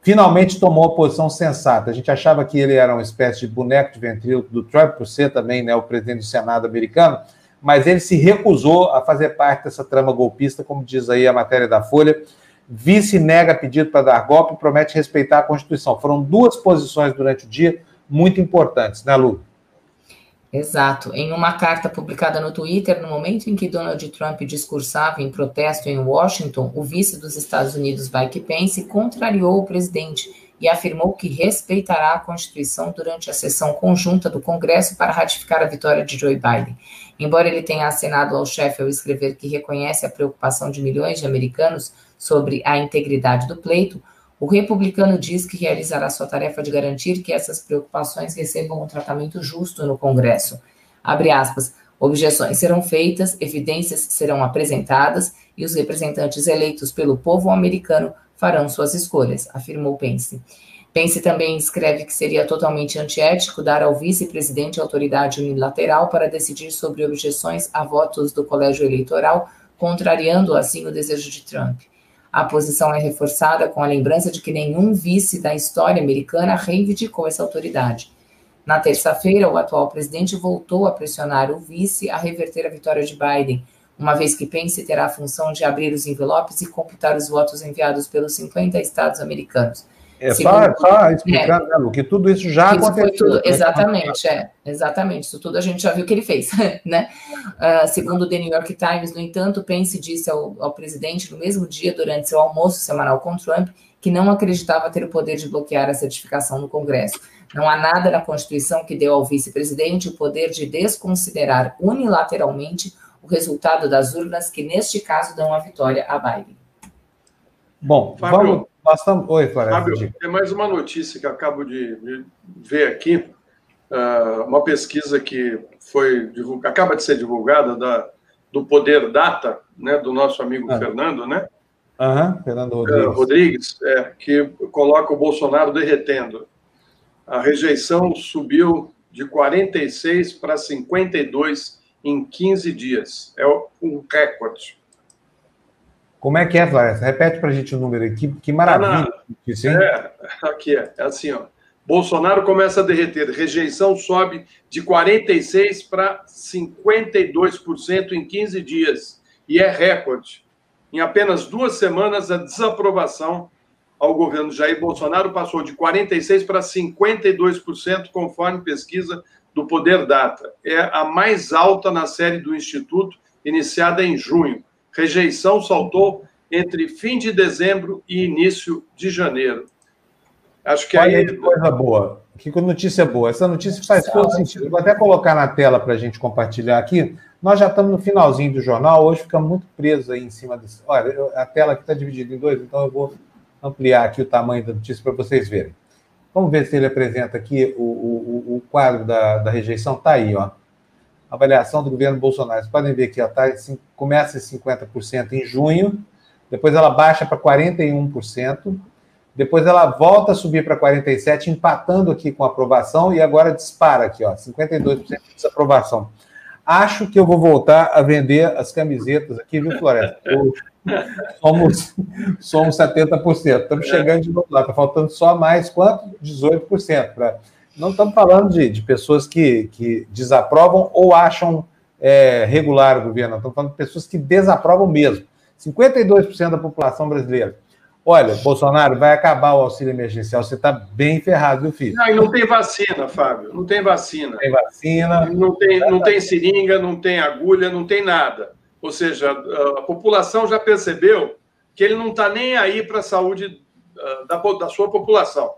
finalmente tomou a posição sensata. A gente achava que ele era uma espécie de boneco de ventríloco do Trump, por ser também né, o presidente do Senado americano, mas ele se recusou a fazer parte dessa trama golpista, como diz aí a matéria da Folha. Vice nega pedido para dar golpe e promete respeitar a Constituição. Foram duas posições durante o dia muito importantes, né, Lu? Exato. Em uma carta publicada no Twitter, no momento em que Donald Trump discursava em protesto em Washington, o vice dos Estados Unidos, Mike Pence, contrariou o presidente e afirmou que respeitará a Constituição durante a sessão conjunta do Congresso para ratificar a vitória de Joe Biden. Embora ele tenha acenado ao chefe ao escrever que reconhece a preocupação de milhões de americanos sobre a integridade do pleito, o republicano diz que realizará sua tarefa de garantir que essas preocupações recebam um tratamento justo no Congresso. Abre aspas. Objeções serão feitas, evidências serão apresentadas e os representantes eleitos pelo povo americano farão suas escolhas, afirmou Pence. Pence também escreve que seria totalmente antiético dar ao vice-presidente autoridade unilateral para decidir sobre objeções a votos do colégio eleitoral, contrariando assim o desejo de Trump. A posição é reforçada com a lembrança de que nenhum vice da história americana reivindicou essa autoridade. Na terça-feira, o atual presidente voltou a pressionar o vice a reverter a vitória de Biden, uma vez que Pence terá a função de abrir os envelopes e computar os votos enviados pelos 50 estados americanos. É só, só explicar, é, né, Lu, que tudo isso já isso aconteceu. Tudo, né? exatamente, é, exatamente. Isso tudo a gente já viu que ele fez, né? Uh, segundo o The New York Times, no entanto, Pence disse ao, ao presidente no mesmo dia, durante seu almoço semanal com Trump, que não acreditava ter o poder de bloquear a certificação no Congresso. Não há nada na Constituição que deu ao vice-presidente o poder de desconsiderar unilateralmente o resultado das urnas, que neste caso dão a vitória a Biden. Bom, Fábio, vamos. Estamos... Oi. Fábio, tem mais uma notícia que acabo de, de ver aqui. Uh, uma pesquisa que foi acaba de ser divulgada da, do Poder Data, né, do nosso amigo ah. Fernando, né? Aham, Fernando Rodrigues. Uh, Rodrigues, é, que coloca o Bolsonaro derretendo. A rejeição subiu de 46 para 52 em 15 dias. É um recorde. Como é que é, Flávio? Repete para a gente o número aqui. Que maravilha. Isso, é, aqui é. É assim, ó. Bolsonaro começa a derreter. Rejeição sobe de 46% para 52% em 15 dias. E é recorde. Em apenas duas semanas, a desaprovação ao governo Jair Bolsonaro passou de 46% para 52%, conforme pesquisa do Poder Data. É a mais alta na série do Instituto, iniciada em junho rejeição saltou entre fim de dezembro e início de janeiro. Acho que Olha aí. Que coisa boa. Que notícia boa. Essa notícia faz todo sentido. Vou até colocar na tela para a gente compartilhar aqui. Nós já estamos no finalzinho do jornal, hoje fica muito preso aí em cima desse. Olha, a tela aqui está dividida em dois, então eu vou ampliar aqui o tamanho da notícia para vocês verem. Vamos ver se ele apresenta aqui o, o, o quadro da, da rejeição. Está aí, ó avaliação do governo Bolsonaro. Vocês podem ver aqui, ó, tá, começa em 50% em junho, depois ela baixa para 41%, depois ela volta a subir para 47%, empatando aqui com aprovação, e agora dispara aqui, ó, 52% de desaprovação. Acho que eu vou voltar a vender as camisetas aqui, viu, Floresta? somos, somos 70%. Estamos chegando de novo lá, está faltando só mais quanto? 18% para não estamos falando de, de pessoas que, que desaprovam ou acham é, regular o governo, estamos falando de pessoas que desaprovam mesmo. 52% da população brasileira. Olha, Bolsonaro, vai acabar o auxílio emergencial, você está bem ferrado, viu, filho? Não, e não tem vacina, Fábio, não tem vacina. Não tem vacina. Não tem, não tem seringa, não tem agulha, não tem nada. Ou seja, a população já percebeu que ele não está nem aí para a saúde ah, da, da sua população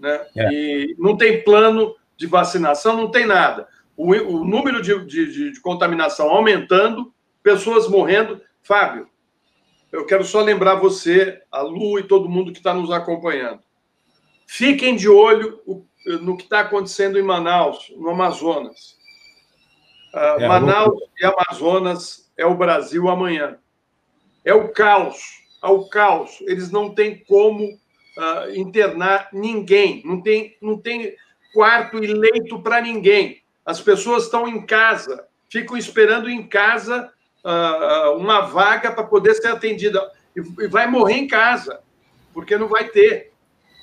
né? É. E não tem plano de vacinação, não tem nada. O, o número de, de, de, contaminação aumentando, pessoas morrendo. Fábio, eu quero só lembrar você, a Lu e todo mundo que está nos acompanhando. Fiquem de olho no que está acontecendo em Manaus, no Amazonas. Uh, é, Manaus e Amazonas é o Brasil amanhã. É o caos, é o caos. Eles não têm como uh, internar ninguém, não tem, não tem quarto e leito para ninguém. As pessoas estão em casa, ficam esperando em casa uh, uma vaga para poder ser atendida e, e, vai morrer em casa, porque não vai ter.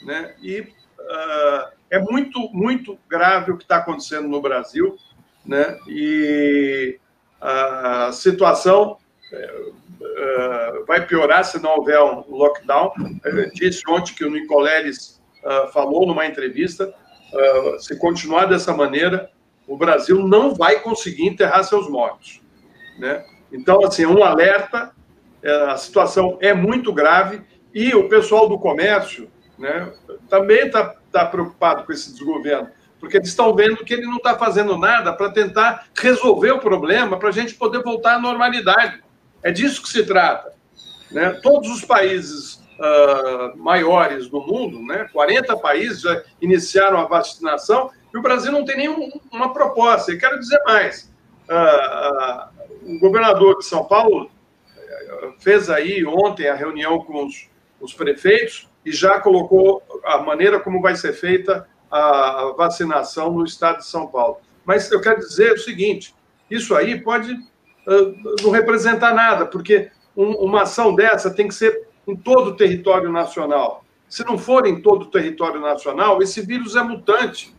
Né? E uh, é muito, muito grave o que está acontecendo no Brasil, né? e a situação, eh, uh, vai piorar se não houver um lockdown. Eu disse ontem que o Nicoleles uh, falou numa entrevista, uh, se continuar dessa maneira, o Brasil não vai conseguir enterrar seus mortos. Né? Então, assim, um alerta, a situação é muito grave e o pessoal do comércio né, também está tá preocupado com esse desgoverno, porque eles estão vendo que ele não está fazendo nada para tentar resolver o problema, para a gente poder voltar à normalidade. É disso que se trata. Né? Todos os países uh, maiores do mundo, né, 40 países já iniciaram a vacinação, e o Brasil não tem nenhuma proposta. E quero dizer mais: uh, uh, o governador de São Paulo fez aí ontem a reunião com os, os prefeitos e já colocou a maneira como vai ser feita a vacinação no estado de São Paulo. Mas eu quero dizer o seguinte: isso aí pode não representar nada, porque um, uma ação dessa tem que ser em todo o território nacional. Se não for em todo o território nacional, esse vírus é mutante.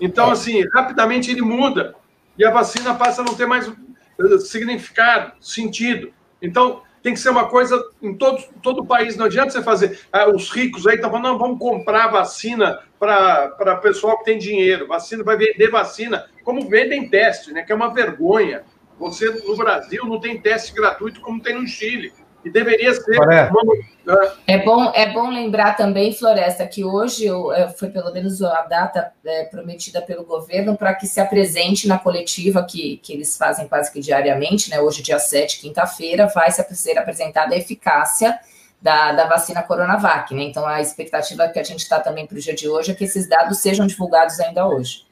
Então, assim, rapidamente ele muda e a vacina passa a não ter mais uh, significado, sentido. Então, tem que ser uma coisa em todo, todo o país. Não adianta você fazer. Ah, os ricos aí estão falando, não, vamos comprar vacina para pessoal que tem dinheiro. Vacina vai vender vacina, como vendem teste, né? Que é uma vergonha. Você, no Brasil, não tem teste gratuito como tem no Chile. E deveria ser. Uma... É bom, é bom lembrar também, Floresta, que hoje é, foi pelo menos a data é, prometida pelo governo para que se apresente na coletiva que, que eles fazem quase que diariamente, né? Hoje, dia 7, quinta-feira, vai ser apresentada a eficácia da, da vacina Coronavac, né? Então a expectativa que a gente está também para o dia de hoje é que esses dados sejam divulgados ainda hoje.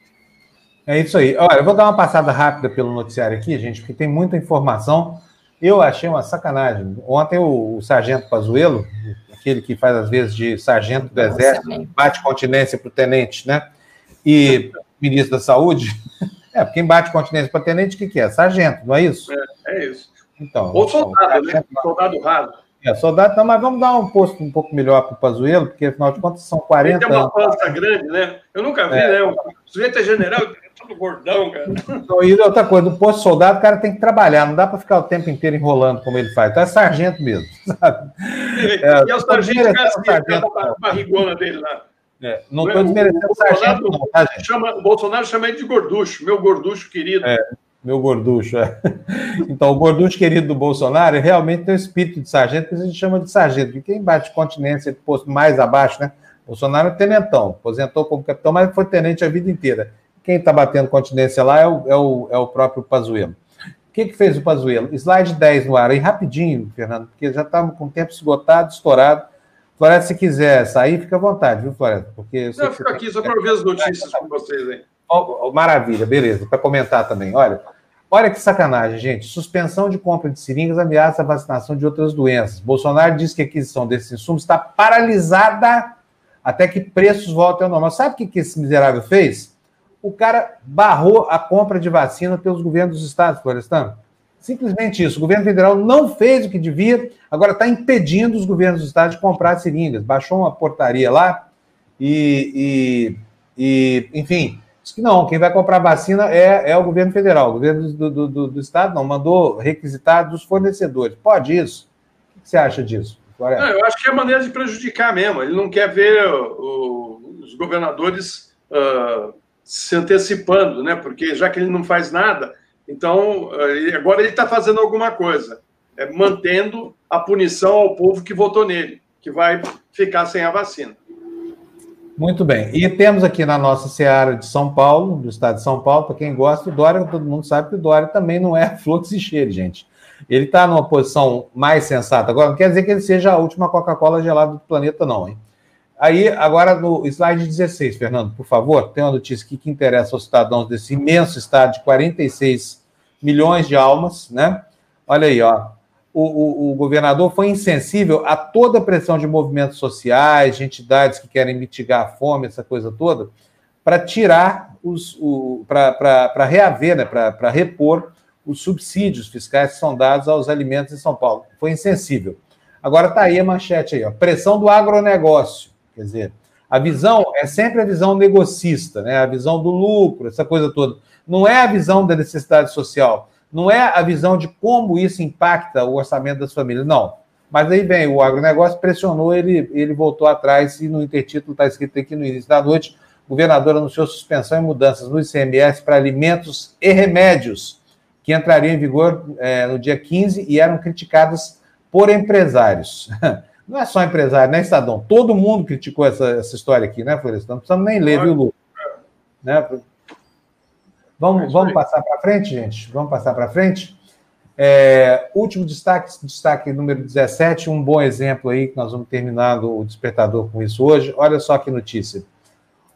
É isso aí. Olha, eu vou dar uma passada rápida pelo noticiário aqui, gente, porque tem muita informação. Eu achei uma sacanagem. Ontem o, o Sargento Pazuello, aquele que faz às vezes de sargento do Exército, bate continência para o tenente, né? E ministro da Saúde. É, quem bate continência para tenente, o que, que é? Sargento, não é isso? É, é isso. Então, Ou soldado, né? Soldado raro. É, soldado, não, mas vamos dar um posto um pouco melhor para o Pazuello, porque afinal de contas são 40 Ele tem uma pança grande, né? Eu nunca vi, é. né? O sujeito é general, todo gordão, cara. Então, e outra coisa, no posto soldado, o cara tem que trabalhar, não dá para ficar o tempo inteiro enrolando como ele faz. Então é sargento mesmo, sabe? É, e é o sargento Garcia, a barrigona dele lá. É, não estou desmerecendo o sargento, não, tá, gente? Chama, o Bolsonaro chama ele de gorducho, meu gorducho querido. É, meu gorducho, é. Então, o gorducho querido do Bolsonaro realmente tem o espírito de sargento, que a gente chama de sargento, porque quem bate continência, posto mais abaixo, né? Bolsonaro é tenentão, aposentou como capitão, mas foi tenente a vida inteira. Quem está batendo continência lá é o, é o, é o próprio Pazuello. O que, que fez o Pazuello? Slide 10 no ar, aí rapidinho, Fernando, porque já estamos com o tempo esgotado, estourado. Floresta, se quiser sair, fica à vontade, viu, Floresta? Porque Não, fico aqui só para ver as notícias com vocês aí. Oh, oh, maravilha, beleza, para comentar também. Olha, olha que sacanagem, gente. Suspensão de compra de seringas ameaça a vacinação de outras doenças. Bolsonaro diz que a aquisição desses insumos está paralisada até que preços voltem ao normal. Sabe o que, que esse miserável fez? O cara barrou a compra de vacina pelos governos dos estados, Florestano. Simplesmente isso. O governo federal não fez o que devia, agora está impedindo os governos dos estados de comprar seringas. Baixou uma portaria lá e, e, e enfim, disse que não, quem vai comprar vacina é, é o governo federal. O governo do, do, do, do estado não, mandou requisitar dos fornecedores. Pode isso? O que você acha disso? Não, eu acho que é maneira de prejudicar mesmo. Ele não quer ver o, os governadores. Uh se antecipando, né? Porque já que ele não faz nada, então eh, agora ele está fazendo alguma coisa, é, mantendo a punição ao povo que votou nele, que vai ficar sem a vacina. Muito bem. E temos aqui na nossa seara de São Paulo, do estado de São Paulo, para quem gosta, o Dória, todo mundo sabe que o Dória também não é fluxo e cheiro, gente. Ele está numa posição mais sensata. Agora, não quer dizer que ele seja a última Coca-Cola gelada do planeta, não, hein? Aí, agora no slide 16, Fernando, por favor, tem uma notícia aqui que interessa aos cidadãos desse imenso estado de 46 milhões de almas, né? Olha aí, ó. O, o, o governador foi insensível a toda a pressão de movimentos sociais, de entidades que querem mitigar a fome, essa coisa toda, para tirar os. para reaver, né? para repor os subsídios fiscais que são dados aos alimentos em São Paulo. Foi insensível. Agora está aí a manchete aí, ó. Pressão do agronegócio Quer dizer, a visão é sempre a visão negocista, né? a visão do lucro, essa coisa toda. Não é a visão da necessidade social. não é a visão de como isso impacta o orçamento das famílias, não. Mas aí vem, o agronegócio pressionou, ele, ele voltou atrás e no intertítulo está escrito aqui no início da noite, o governador anunciou suspensão e mudanças no ICMS para alimentos e remédios, que entrariam em vigor é, no dia 15 e eram criticadas por empresários. Não é só empresário, né, Estadão? Todo mundo criticou essa, essa história aqui, né, Florestan? Não precisamos nem ler, viu, Lu? Né? Vamos, vamos passar para frente, gente? Vamos passar para frente? É, último destaque, destaque número 17, um bom exemplo aí, que nós vamos terminando o despertador com isso hoje. Olha só que notícia.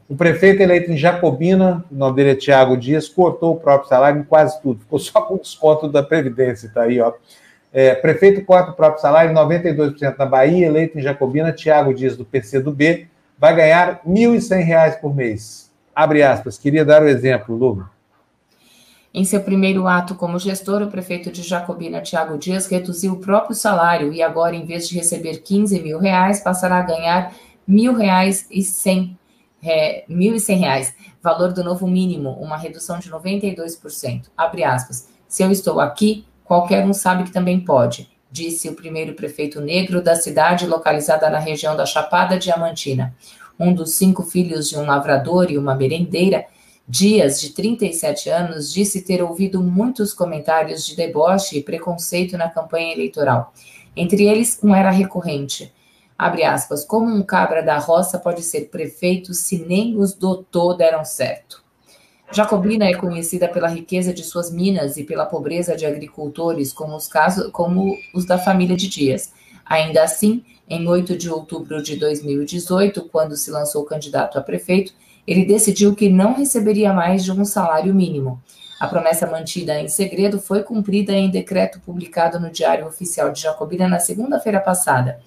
O prefeito eleito em Jacobina, o nome dele é Tiago Dias, cortou o próprio salário em quase tudo, ficou só com desconto da Previdência, tá aí, ó. É, prefeito corta o próprio salário, 92% na Bahia, eleito em Jacobina, Tiago Dias, do PCdoB, vai ganhar R$ 1.100 por mês. Abre aspas, queria dar o um exemplo, Lu. Em seu primeiro ato como gestor, o prefeito de Jacobina, Tiago Dias, reduziu o próprio salário e agora, em vez de receber 15 mil reais, passará a ganhar mil reais e cem, é, mil e cem reais, valor do novo mínimo, uma redução de 92%. Abre aspas. Se eu estou aqui, qualquer um sabe que também pode, disse o primeiro prefeito negro da cidade localizada na região da Chapada Diamantina. Um dos cinco filhos de um lavrador e uma merendeira, Dias, de 37 anos, disse ter ouvido muitos comentários de deboche e preconceito na campanha eleitoral. Entre eles, um era recorrente. Abre aspas, como um cabra da roça pode ser prefeito se nem os doutor deram certo? Jacobina é conhecida pela riqueza de suas minas e pela pobreza de agricultores, como os, casos, como os da família de Dias. Ainda assim, em 8 de outubro de 2018, quando se lançou candidato a prefeito, ele decidiu que não receberia mais de um salário mínimo. A promessa mantida em segredo foi cumprida em decreto publicado no Diário Oficial de Jacobina na segunda-feira passada.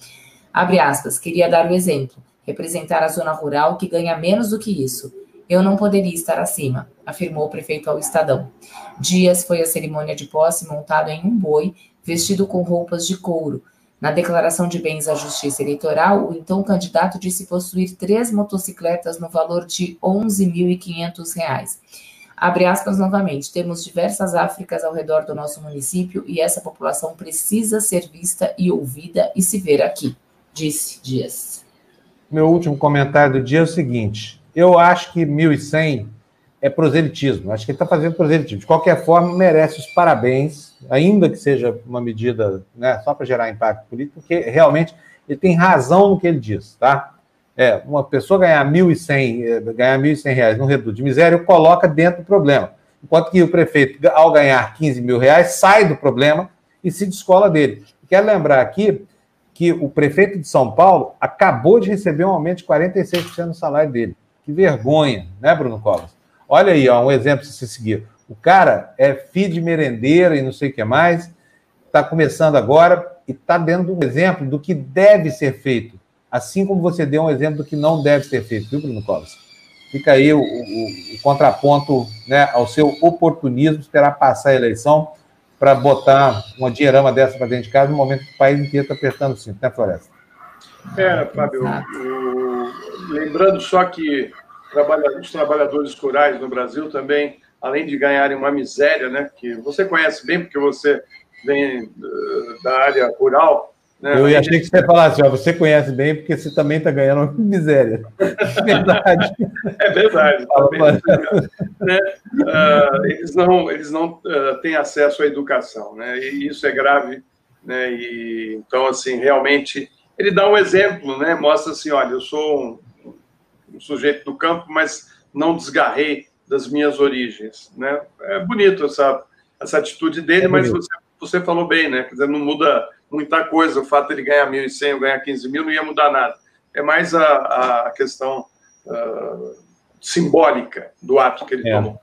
Abre aspas, queria dar o exemplo, representar a zona rural que ganha menos do que isso. Eu não poderia estar acima, afirmou o prefeito ao Estadão. Dias foi à cerimônia de posse montado em um boi, vestido com roupas de couro, na declaração de bens à Justiça Eleitoral, o então candidato disse possuir três motocicletas no valor de R$ 11.500. Abre aspas novamente, temos diversas Áfricas ao redor do nosso município e essa população precisa ser vista e ouvida e se ver aqui, disse Dias. Meu último comentário do dia é o seguinte: eu acho que 1.100 é proselitismo. Acho que ele está fazendo proselitismo. De qualquer forma, merece os parabéns, ainda que seja uma medida né, só para gerar impacto político, porque realmente ele tem razão no que ele diz, tá? É, uma pessoa ganhar 1.100, eh, ganhar 1.100 reais no reduto de miséria, coloca dentro do problema. Enquanto que o prefeito, ao ganhar 15 mil reais, sai do problema e se descola dele. Quero lembrar aqui que o prefeito de São Paulo acabou de receber um aumento de 46% no salário dele. Que vergonha, né, Bruno Covas? Olha aí, ó, um exemplo você seguir. O cara é filho de merendeira e não sei o que mais, está começando agora e está dando um exemplo do que deve ser feito, assim como você deu um exemplo do que não deve ser feito, viu, Bruno Covas? Fica aí o, o, o contraponto né, ao seu oportunismo, esperar passar a eleição para botar uma dinheirama dessa para dentro de casa no momento que o país inteiro está apertando o cinto, né, Floresta? É, Fábio, o... lembrando só que os trabalhadores rurais no Brasil também, além de ganharem uma miséria, né, que você conhece bem, porque você vem uh, da área rural. Né, Eu achei que você ia falar assim, ó, você conhece bem, porque você também está ganhando uma miséria. É verdade. é verdade. né? uh, eles não, eles não uh, têm acesso à educação, né? e isso é grave. Né? E, então, assim, realmente, ele dá um exemplo, né? mostra assim, olha, eu sou um um sujeito do campo, mas não desgarrei das minhas origens, né? É bonito essa, essa atitude dele, é mas você, você falou bem, né? Quer dizer, não muda muita coisa. O fato de ele ganhar 1.100 ou ganhar 15 mil não ia mudar nada. É mais a, a questão uh, simbólica do ato que ele é. tomou.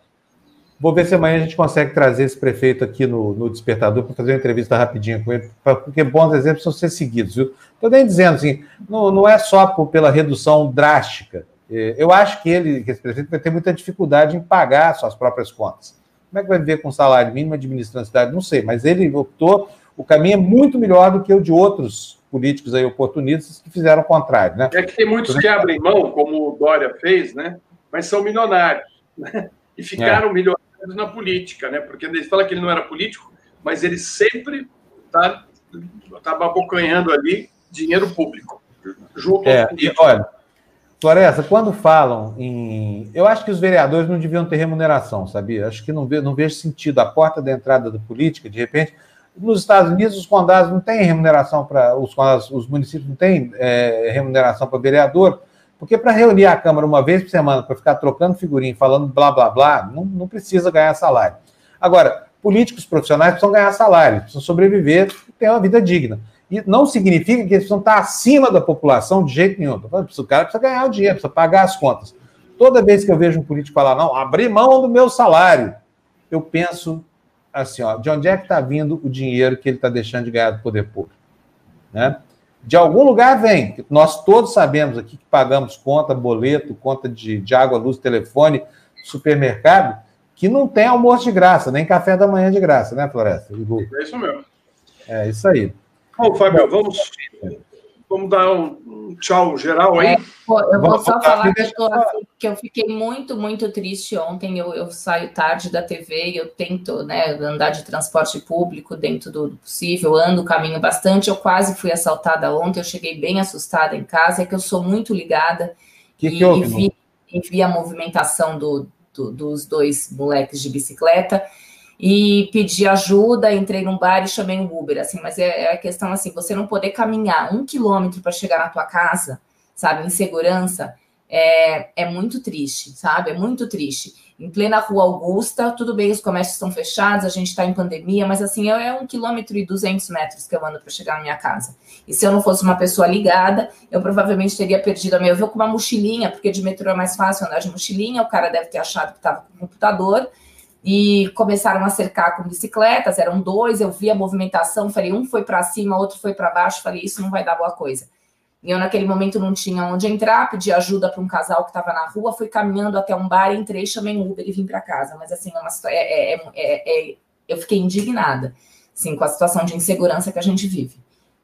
Vou ver se amanhã a gente consegue trazer esse prefeito aqui no, no Despertador para fazer uma entrevista rapidinha com ele, porque bons exemplos são ser seguidos, viu? Estou nem dizendo assim, não, não é só por, pela redução drástica eu acho que ele, que esse prefeito, vai ter muita dificuldade em pagar suas próprias contas. Como é que vai viver com salário mínimo administrando a cidade? Não sei, mas ele optou. O caminho é muito melhor do que o de outros políticos aí oportunistas que fizeram o contrário, né? É que tem muitos que abrem mão, como o Dória fez, né? Mas são milionários, né? E ficaram é. milionários na política, né? Porque ele fala que ele não era político, mas ele sempre está tá abocanhando ali dinheiro público junto é, Olha, Floresta, quando falam em. Eu acho que os vereadores não deviam ter remuneração, sabia? Acho que não, ve... não vejo sentido. A porta da entrada da política, de repente. Nos Estados Unidos, os condados não têm remuneração para. Os, os municípios não têm é, remuneração para vereador, porque para reunir a Câmara uma vez por semana, para ficar trocando figurinha, falando blá blá blá, não, não precisa ganhar salário. Agora, políticos profissionais precisam ganhar salário, precisam sobreviver, ter uma vida digna. E não significa que eles precisam estar acima da população de jeito nenhum. O cara precisa ganhar o dinheiro, precisa pagar as contas. Toda vez que eu vejo um político falar, não, abri mão do meu salário, eu penso assim, ó, de onde é que está vindo o dinheiro que ele está deixando de ganhar do poder público? Né? De algum lugar vem. Nós todos sabemos aqui que pagamos conta, boleto, conta de, de água, luz, telefone, supermercado, que não tem almoço de graça, nem café da manhã de graça, né, Floresta? É isso mesmo. É isso aí. Bom, Fábio, vamos, vamos dar um, tchau geral aí. É, eu vou só falar que eu, tô, assim, que eu, fiquei muito, muito triste ontem. Eu, eu saio tarde da TV e eu tento né, andar de transporte público dentro do possível, ando o caminho bastante. Eu quase fui assaltada ontem, eu cheguei bem assustada em casa, é que eu sou muito ligada que e, que houve, e, vi, e vi a movimentação do, do, dos dois moleques de bicicleta e pedi ajuda, entrei num bar e chamei um Uber, assim, mas é, é a questão assim, você não poder caminhar um quilômetro para chegar na tua casa, sabe, em segurança, é, é muito triste, sabe? É muito triste. Em plena rua Augusta, tudo bem, os comércios estão fechados, a gente está em pandemia, mas assim, é, um quilômetro e duzentos metros que eu ando para chegar na minha casa. E se eu não fosse uma pessoa ligada, eu provavelmente teria perdido a minha. Eu vou com uma mochilinha, porque de metrô é mais fácil andar de mochilinha, o cara deve ter achado que estava com o computador, e começaram a cercar com bicicletas, eram dois, eu vi a movimentação, falei, um foi para cima, outro foi para baixo, falei, isso não vai dar boa coisa. E eu naquele momento não tinha onde entrar, pedi ajuda para um casal que estava na rua, fui caminhando até um bar, entrei, chamei um Uber e vim para casa. Mas assim, é uma, é, é, é, eu fiquei indignada, assim, com a situação de insegurança que a gente vive.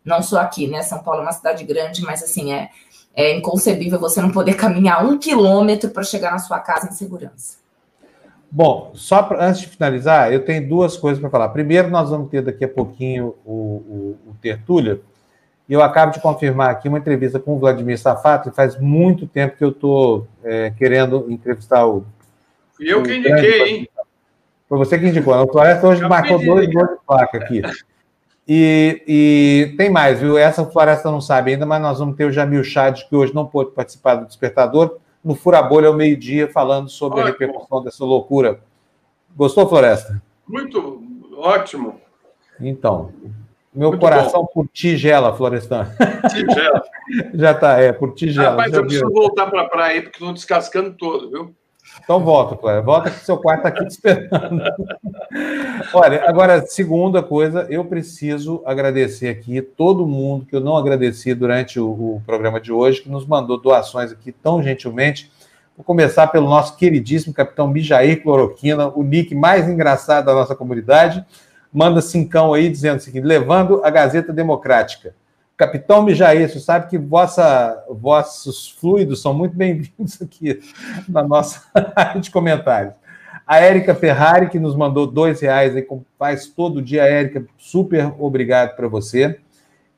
Não só aqui, né? São Paulo é uma cidade grande, mas assim, é, é inconcebível você não poder caminhar um quilômetro para chegar na sua casa em segurança. Bom, só pra, antes de finalizar, eu tenho duas coisas para falar. Primeiro, nós vamos ter daqui a pouquinho o, o, o Tertúlia, e eu acabo de confirmar aqui uma entrevista com o Vladimir Safato, e faz muito tempo que eu estou é, querendo entrevistar o. E eu que indiquei, hein? Foi você que indicou. A Floresta hoje eu marcou dois gols de placa aqui. E, e, tem mais, viu? Essa Floresta não sabe ainda, mas nós vamos ter o Jamil Chad, que hoje não pôde participar do Despertador no Fura Bolha ao meio-dia, falando sobre ótimo. a repercussão dessa loucura. Gostou, Floresta? Muito ótimo. Então, meu Muito coração bom. por tigela, Florestan. Tigela. Já está, é, por tigela. Ah, mas eu preciso voltar para a praia porque estão descascando todo, viu? Então volta, Cléber. Volta que seu quarto está aqui te esperando. Olha, agora, segunda coisa, eu preciso agradecer aqui todo mundo que eu não agradeci durante o, o programa de hoje, que nos mandou doações aqui tão gentilmente. Vou começar pelo nosso queridíssimo capitão Mijair Cloroquina, o nick mais engraçado da nossa comunidade. Manda cincão aí dizendo o seguinte: levando a Gazeta Democrática. Capitão Mijaí, você sabe que vossa, vossos fluidos são muito bem-vindos aqui na nossa área de comentários. A Érica Ferrari, que nos mandou dois reais, aí, faz todo dia, Érica, super obrigado para você.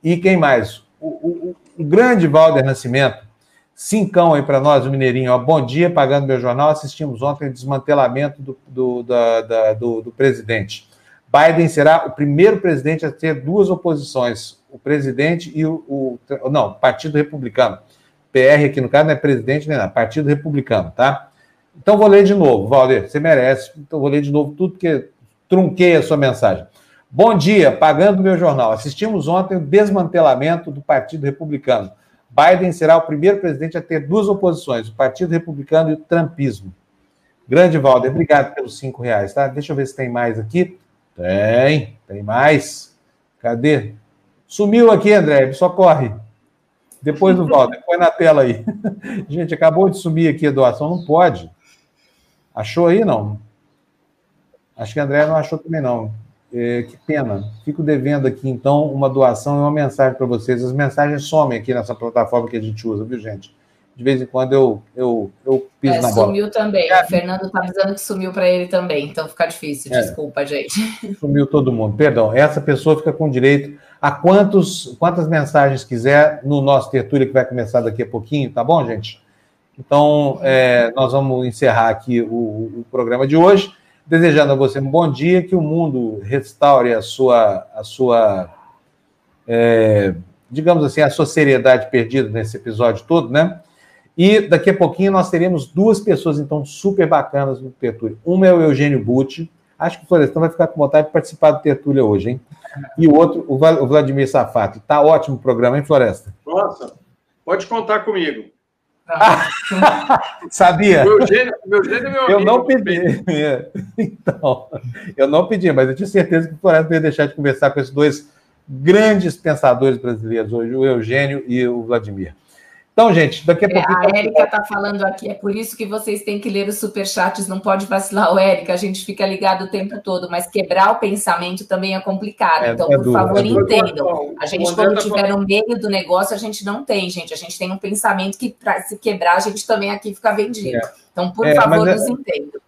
E quem mais? O, o, o grande Valder Nascimento, cincão aí para nós, o Mineirinho. Ó, bom dia, pagando meu jornal. Assistimos ontem o desmantelamento do, do, da, da, do, do presidente. Biden será o primeiro presidente a ter duas oposições, o presidente e o, o não, Partido Republicano. PR aqui no caso não é presidente nem nada, Partido Republicano, tá? Então vou ler de novo, Valdir, você merece. Então vou ler de novo tudo que trunquei a sua mensagem. Bom dia, pagando meu jornal. Assistimos ontem o desmantelamento do Partido Republicano. Biden será o primeiro presidente a ter duas oposições, o Partido Republicano e o Trumpismo. Grande Valder, obrigado pelos cinco reais, tá? Deixa eu ver se tem mais aqui. Tem, tem mais. Cadê? Sumiu aqui, André, só corre. Depois do Walter, põe na tela aí. Gente, acabou de sumir aqui a doação, não pode. Achou aí, não? Acho que André não achou também, não. É, que pena. Fico devendo aqui, então, uma doação e uma mensagem para vocês. As mensagens somem aqui nessa plataforma que a gente usa, viu, gente? De vez em quando eu, eu, eu piso é, na bola. Sumiu também. É. O Fernando tá avisando que sumiu para ele também, então fica difícil. É. Desculpa, gente. Sumiu todo mundo. Perdão. Essa pessoa fica com direito a quantos, quantas mensagens quiser no nosso tertúlia que vai começar daqui a pouquinho, tá bom, gente? Então, é, nós vamos encerrar aqui o, o, programa de hoje, desejando a você um bom dia, que o mundo restaure a sua, a sua é, digamos assim, a sua seriedade perdida nesse episódio todo, né? E daqui a pouquinho nós teremos duas pessoas, então, super bacanas no Tertúlia. Uma é o Eugênio Butti, acho que o Florestão vai ficar com vontade de participar do Tertúlia hoje, hein? E o outro, o Vladimir Safato. Tá ótimo o programa, hein, Floresta? Nossa, pode contar comigo. Sabia? Meu gênio, meu gênio é meu Eu não pedi. Então, eu não pedi, mas eu tinha certeza que o Floresta ia deixar de conversar com esses dois grandes pensadores brasileiros hoje, o Eugênio e o Vladimir. Então, gente, daqui a pouco. É, a Érica está falando aqui, é por isso que vocês têm que ler os superchats, não pode vacilar, o Érica, a gente fica ligado o tempo todo, mas quebrar o pensamento também é complicado. É, então, é por duro, favor, é entendam. A gente, quando estiver no meio do negócio, a gente não tem, gente. A gente tem um pensamento que, para se quebrar, a gente também aqui fica vendido. É. Então, por é, favor, nos entendam.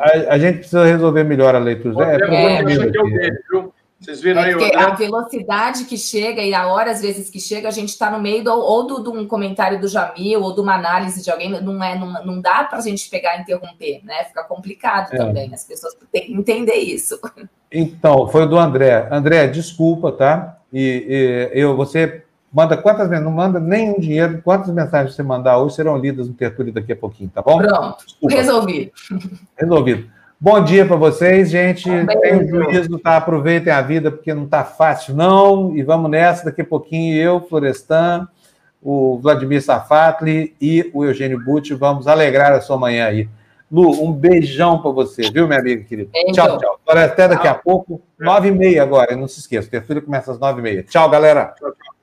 A, a, gente precisa resolver melhor a leitura. É, é, é, viu? Vocês viram é aí, a velocidade que chega e a hora, às vezes, que chega, a gente está no meio do, ou de um comentário do Jamil ou de uma análise de alguém, não, é, não, não dá para a gente pegar e interromper, né? Fica complicado é. também, as pessoas têm que entender isso. Então, foi do André. André, desculpa, tá? E, e eu, você manda quantas? Não manda nenhum dinheiro. Quantas mensagens você mandar hoje serão lidas no Tertúlio daqui a pouquinho, tá bom? Pronto, desculpa. resolvido. Resolvido. Bom dia para vocês, gente. Tenham juízo, tá? Aproveitem a vida, porque não está fácil, não. E vamos nessa. Daqui a pouquinho, eu, Florestan, o Vladimir Safatli e o Eugênio Butti vamos alegrar a sua manhã aí. Lu, um beijão para você, viu, minha amiga querida? Beijo. Tchau, tchau. Até daqui a pouco, nove e meia agora, não se esqueça. A tertúlia começa às nove e meia. Tchau, galera. Tchau, tchau.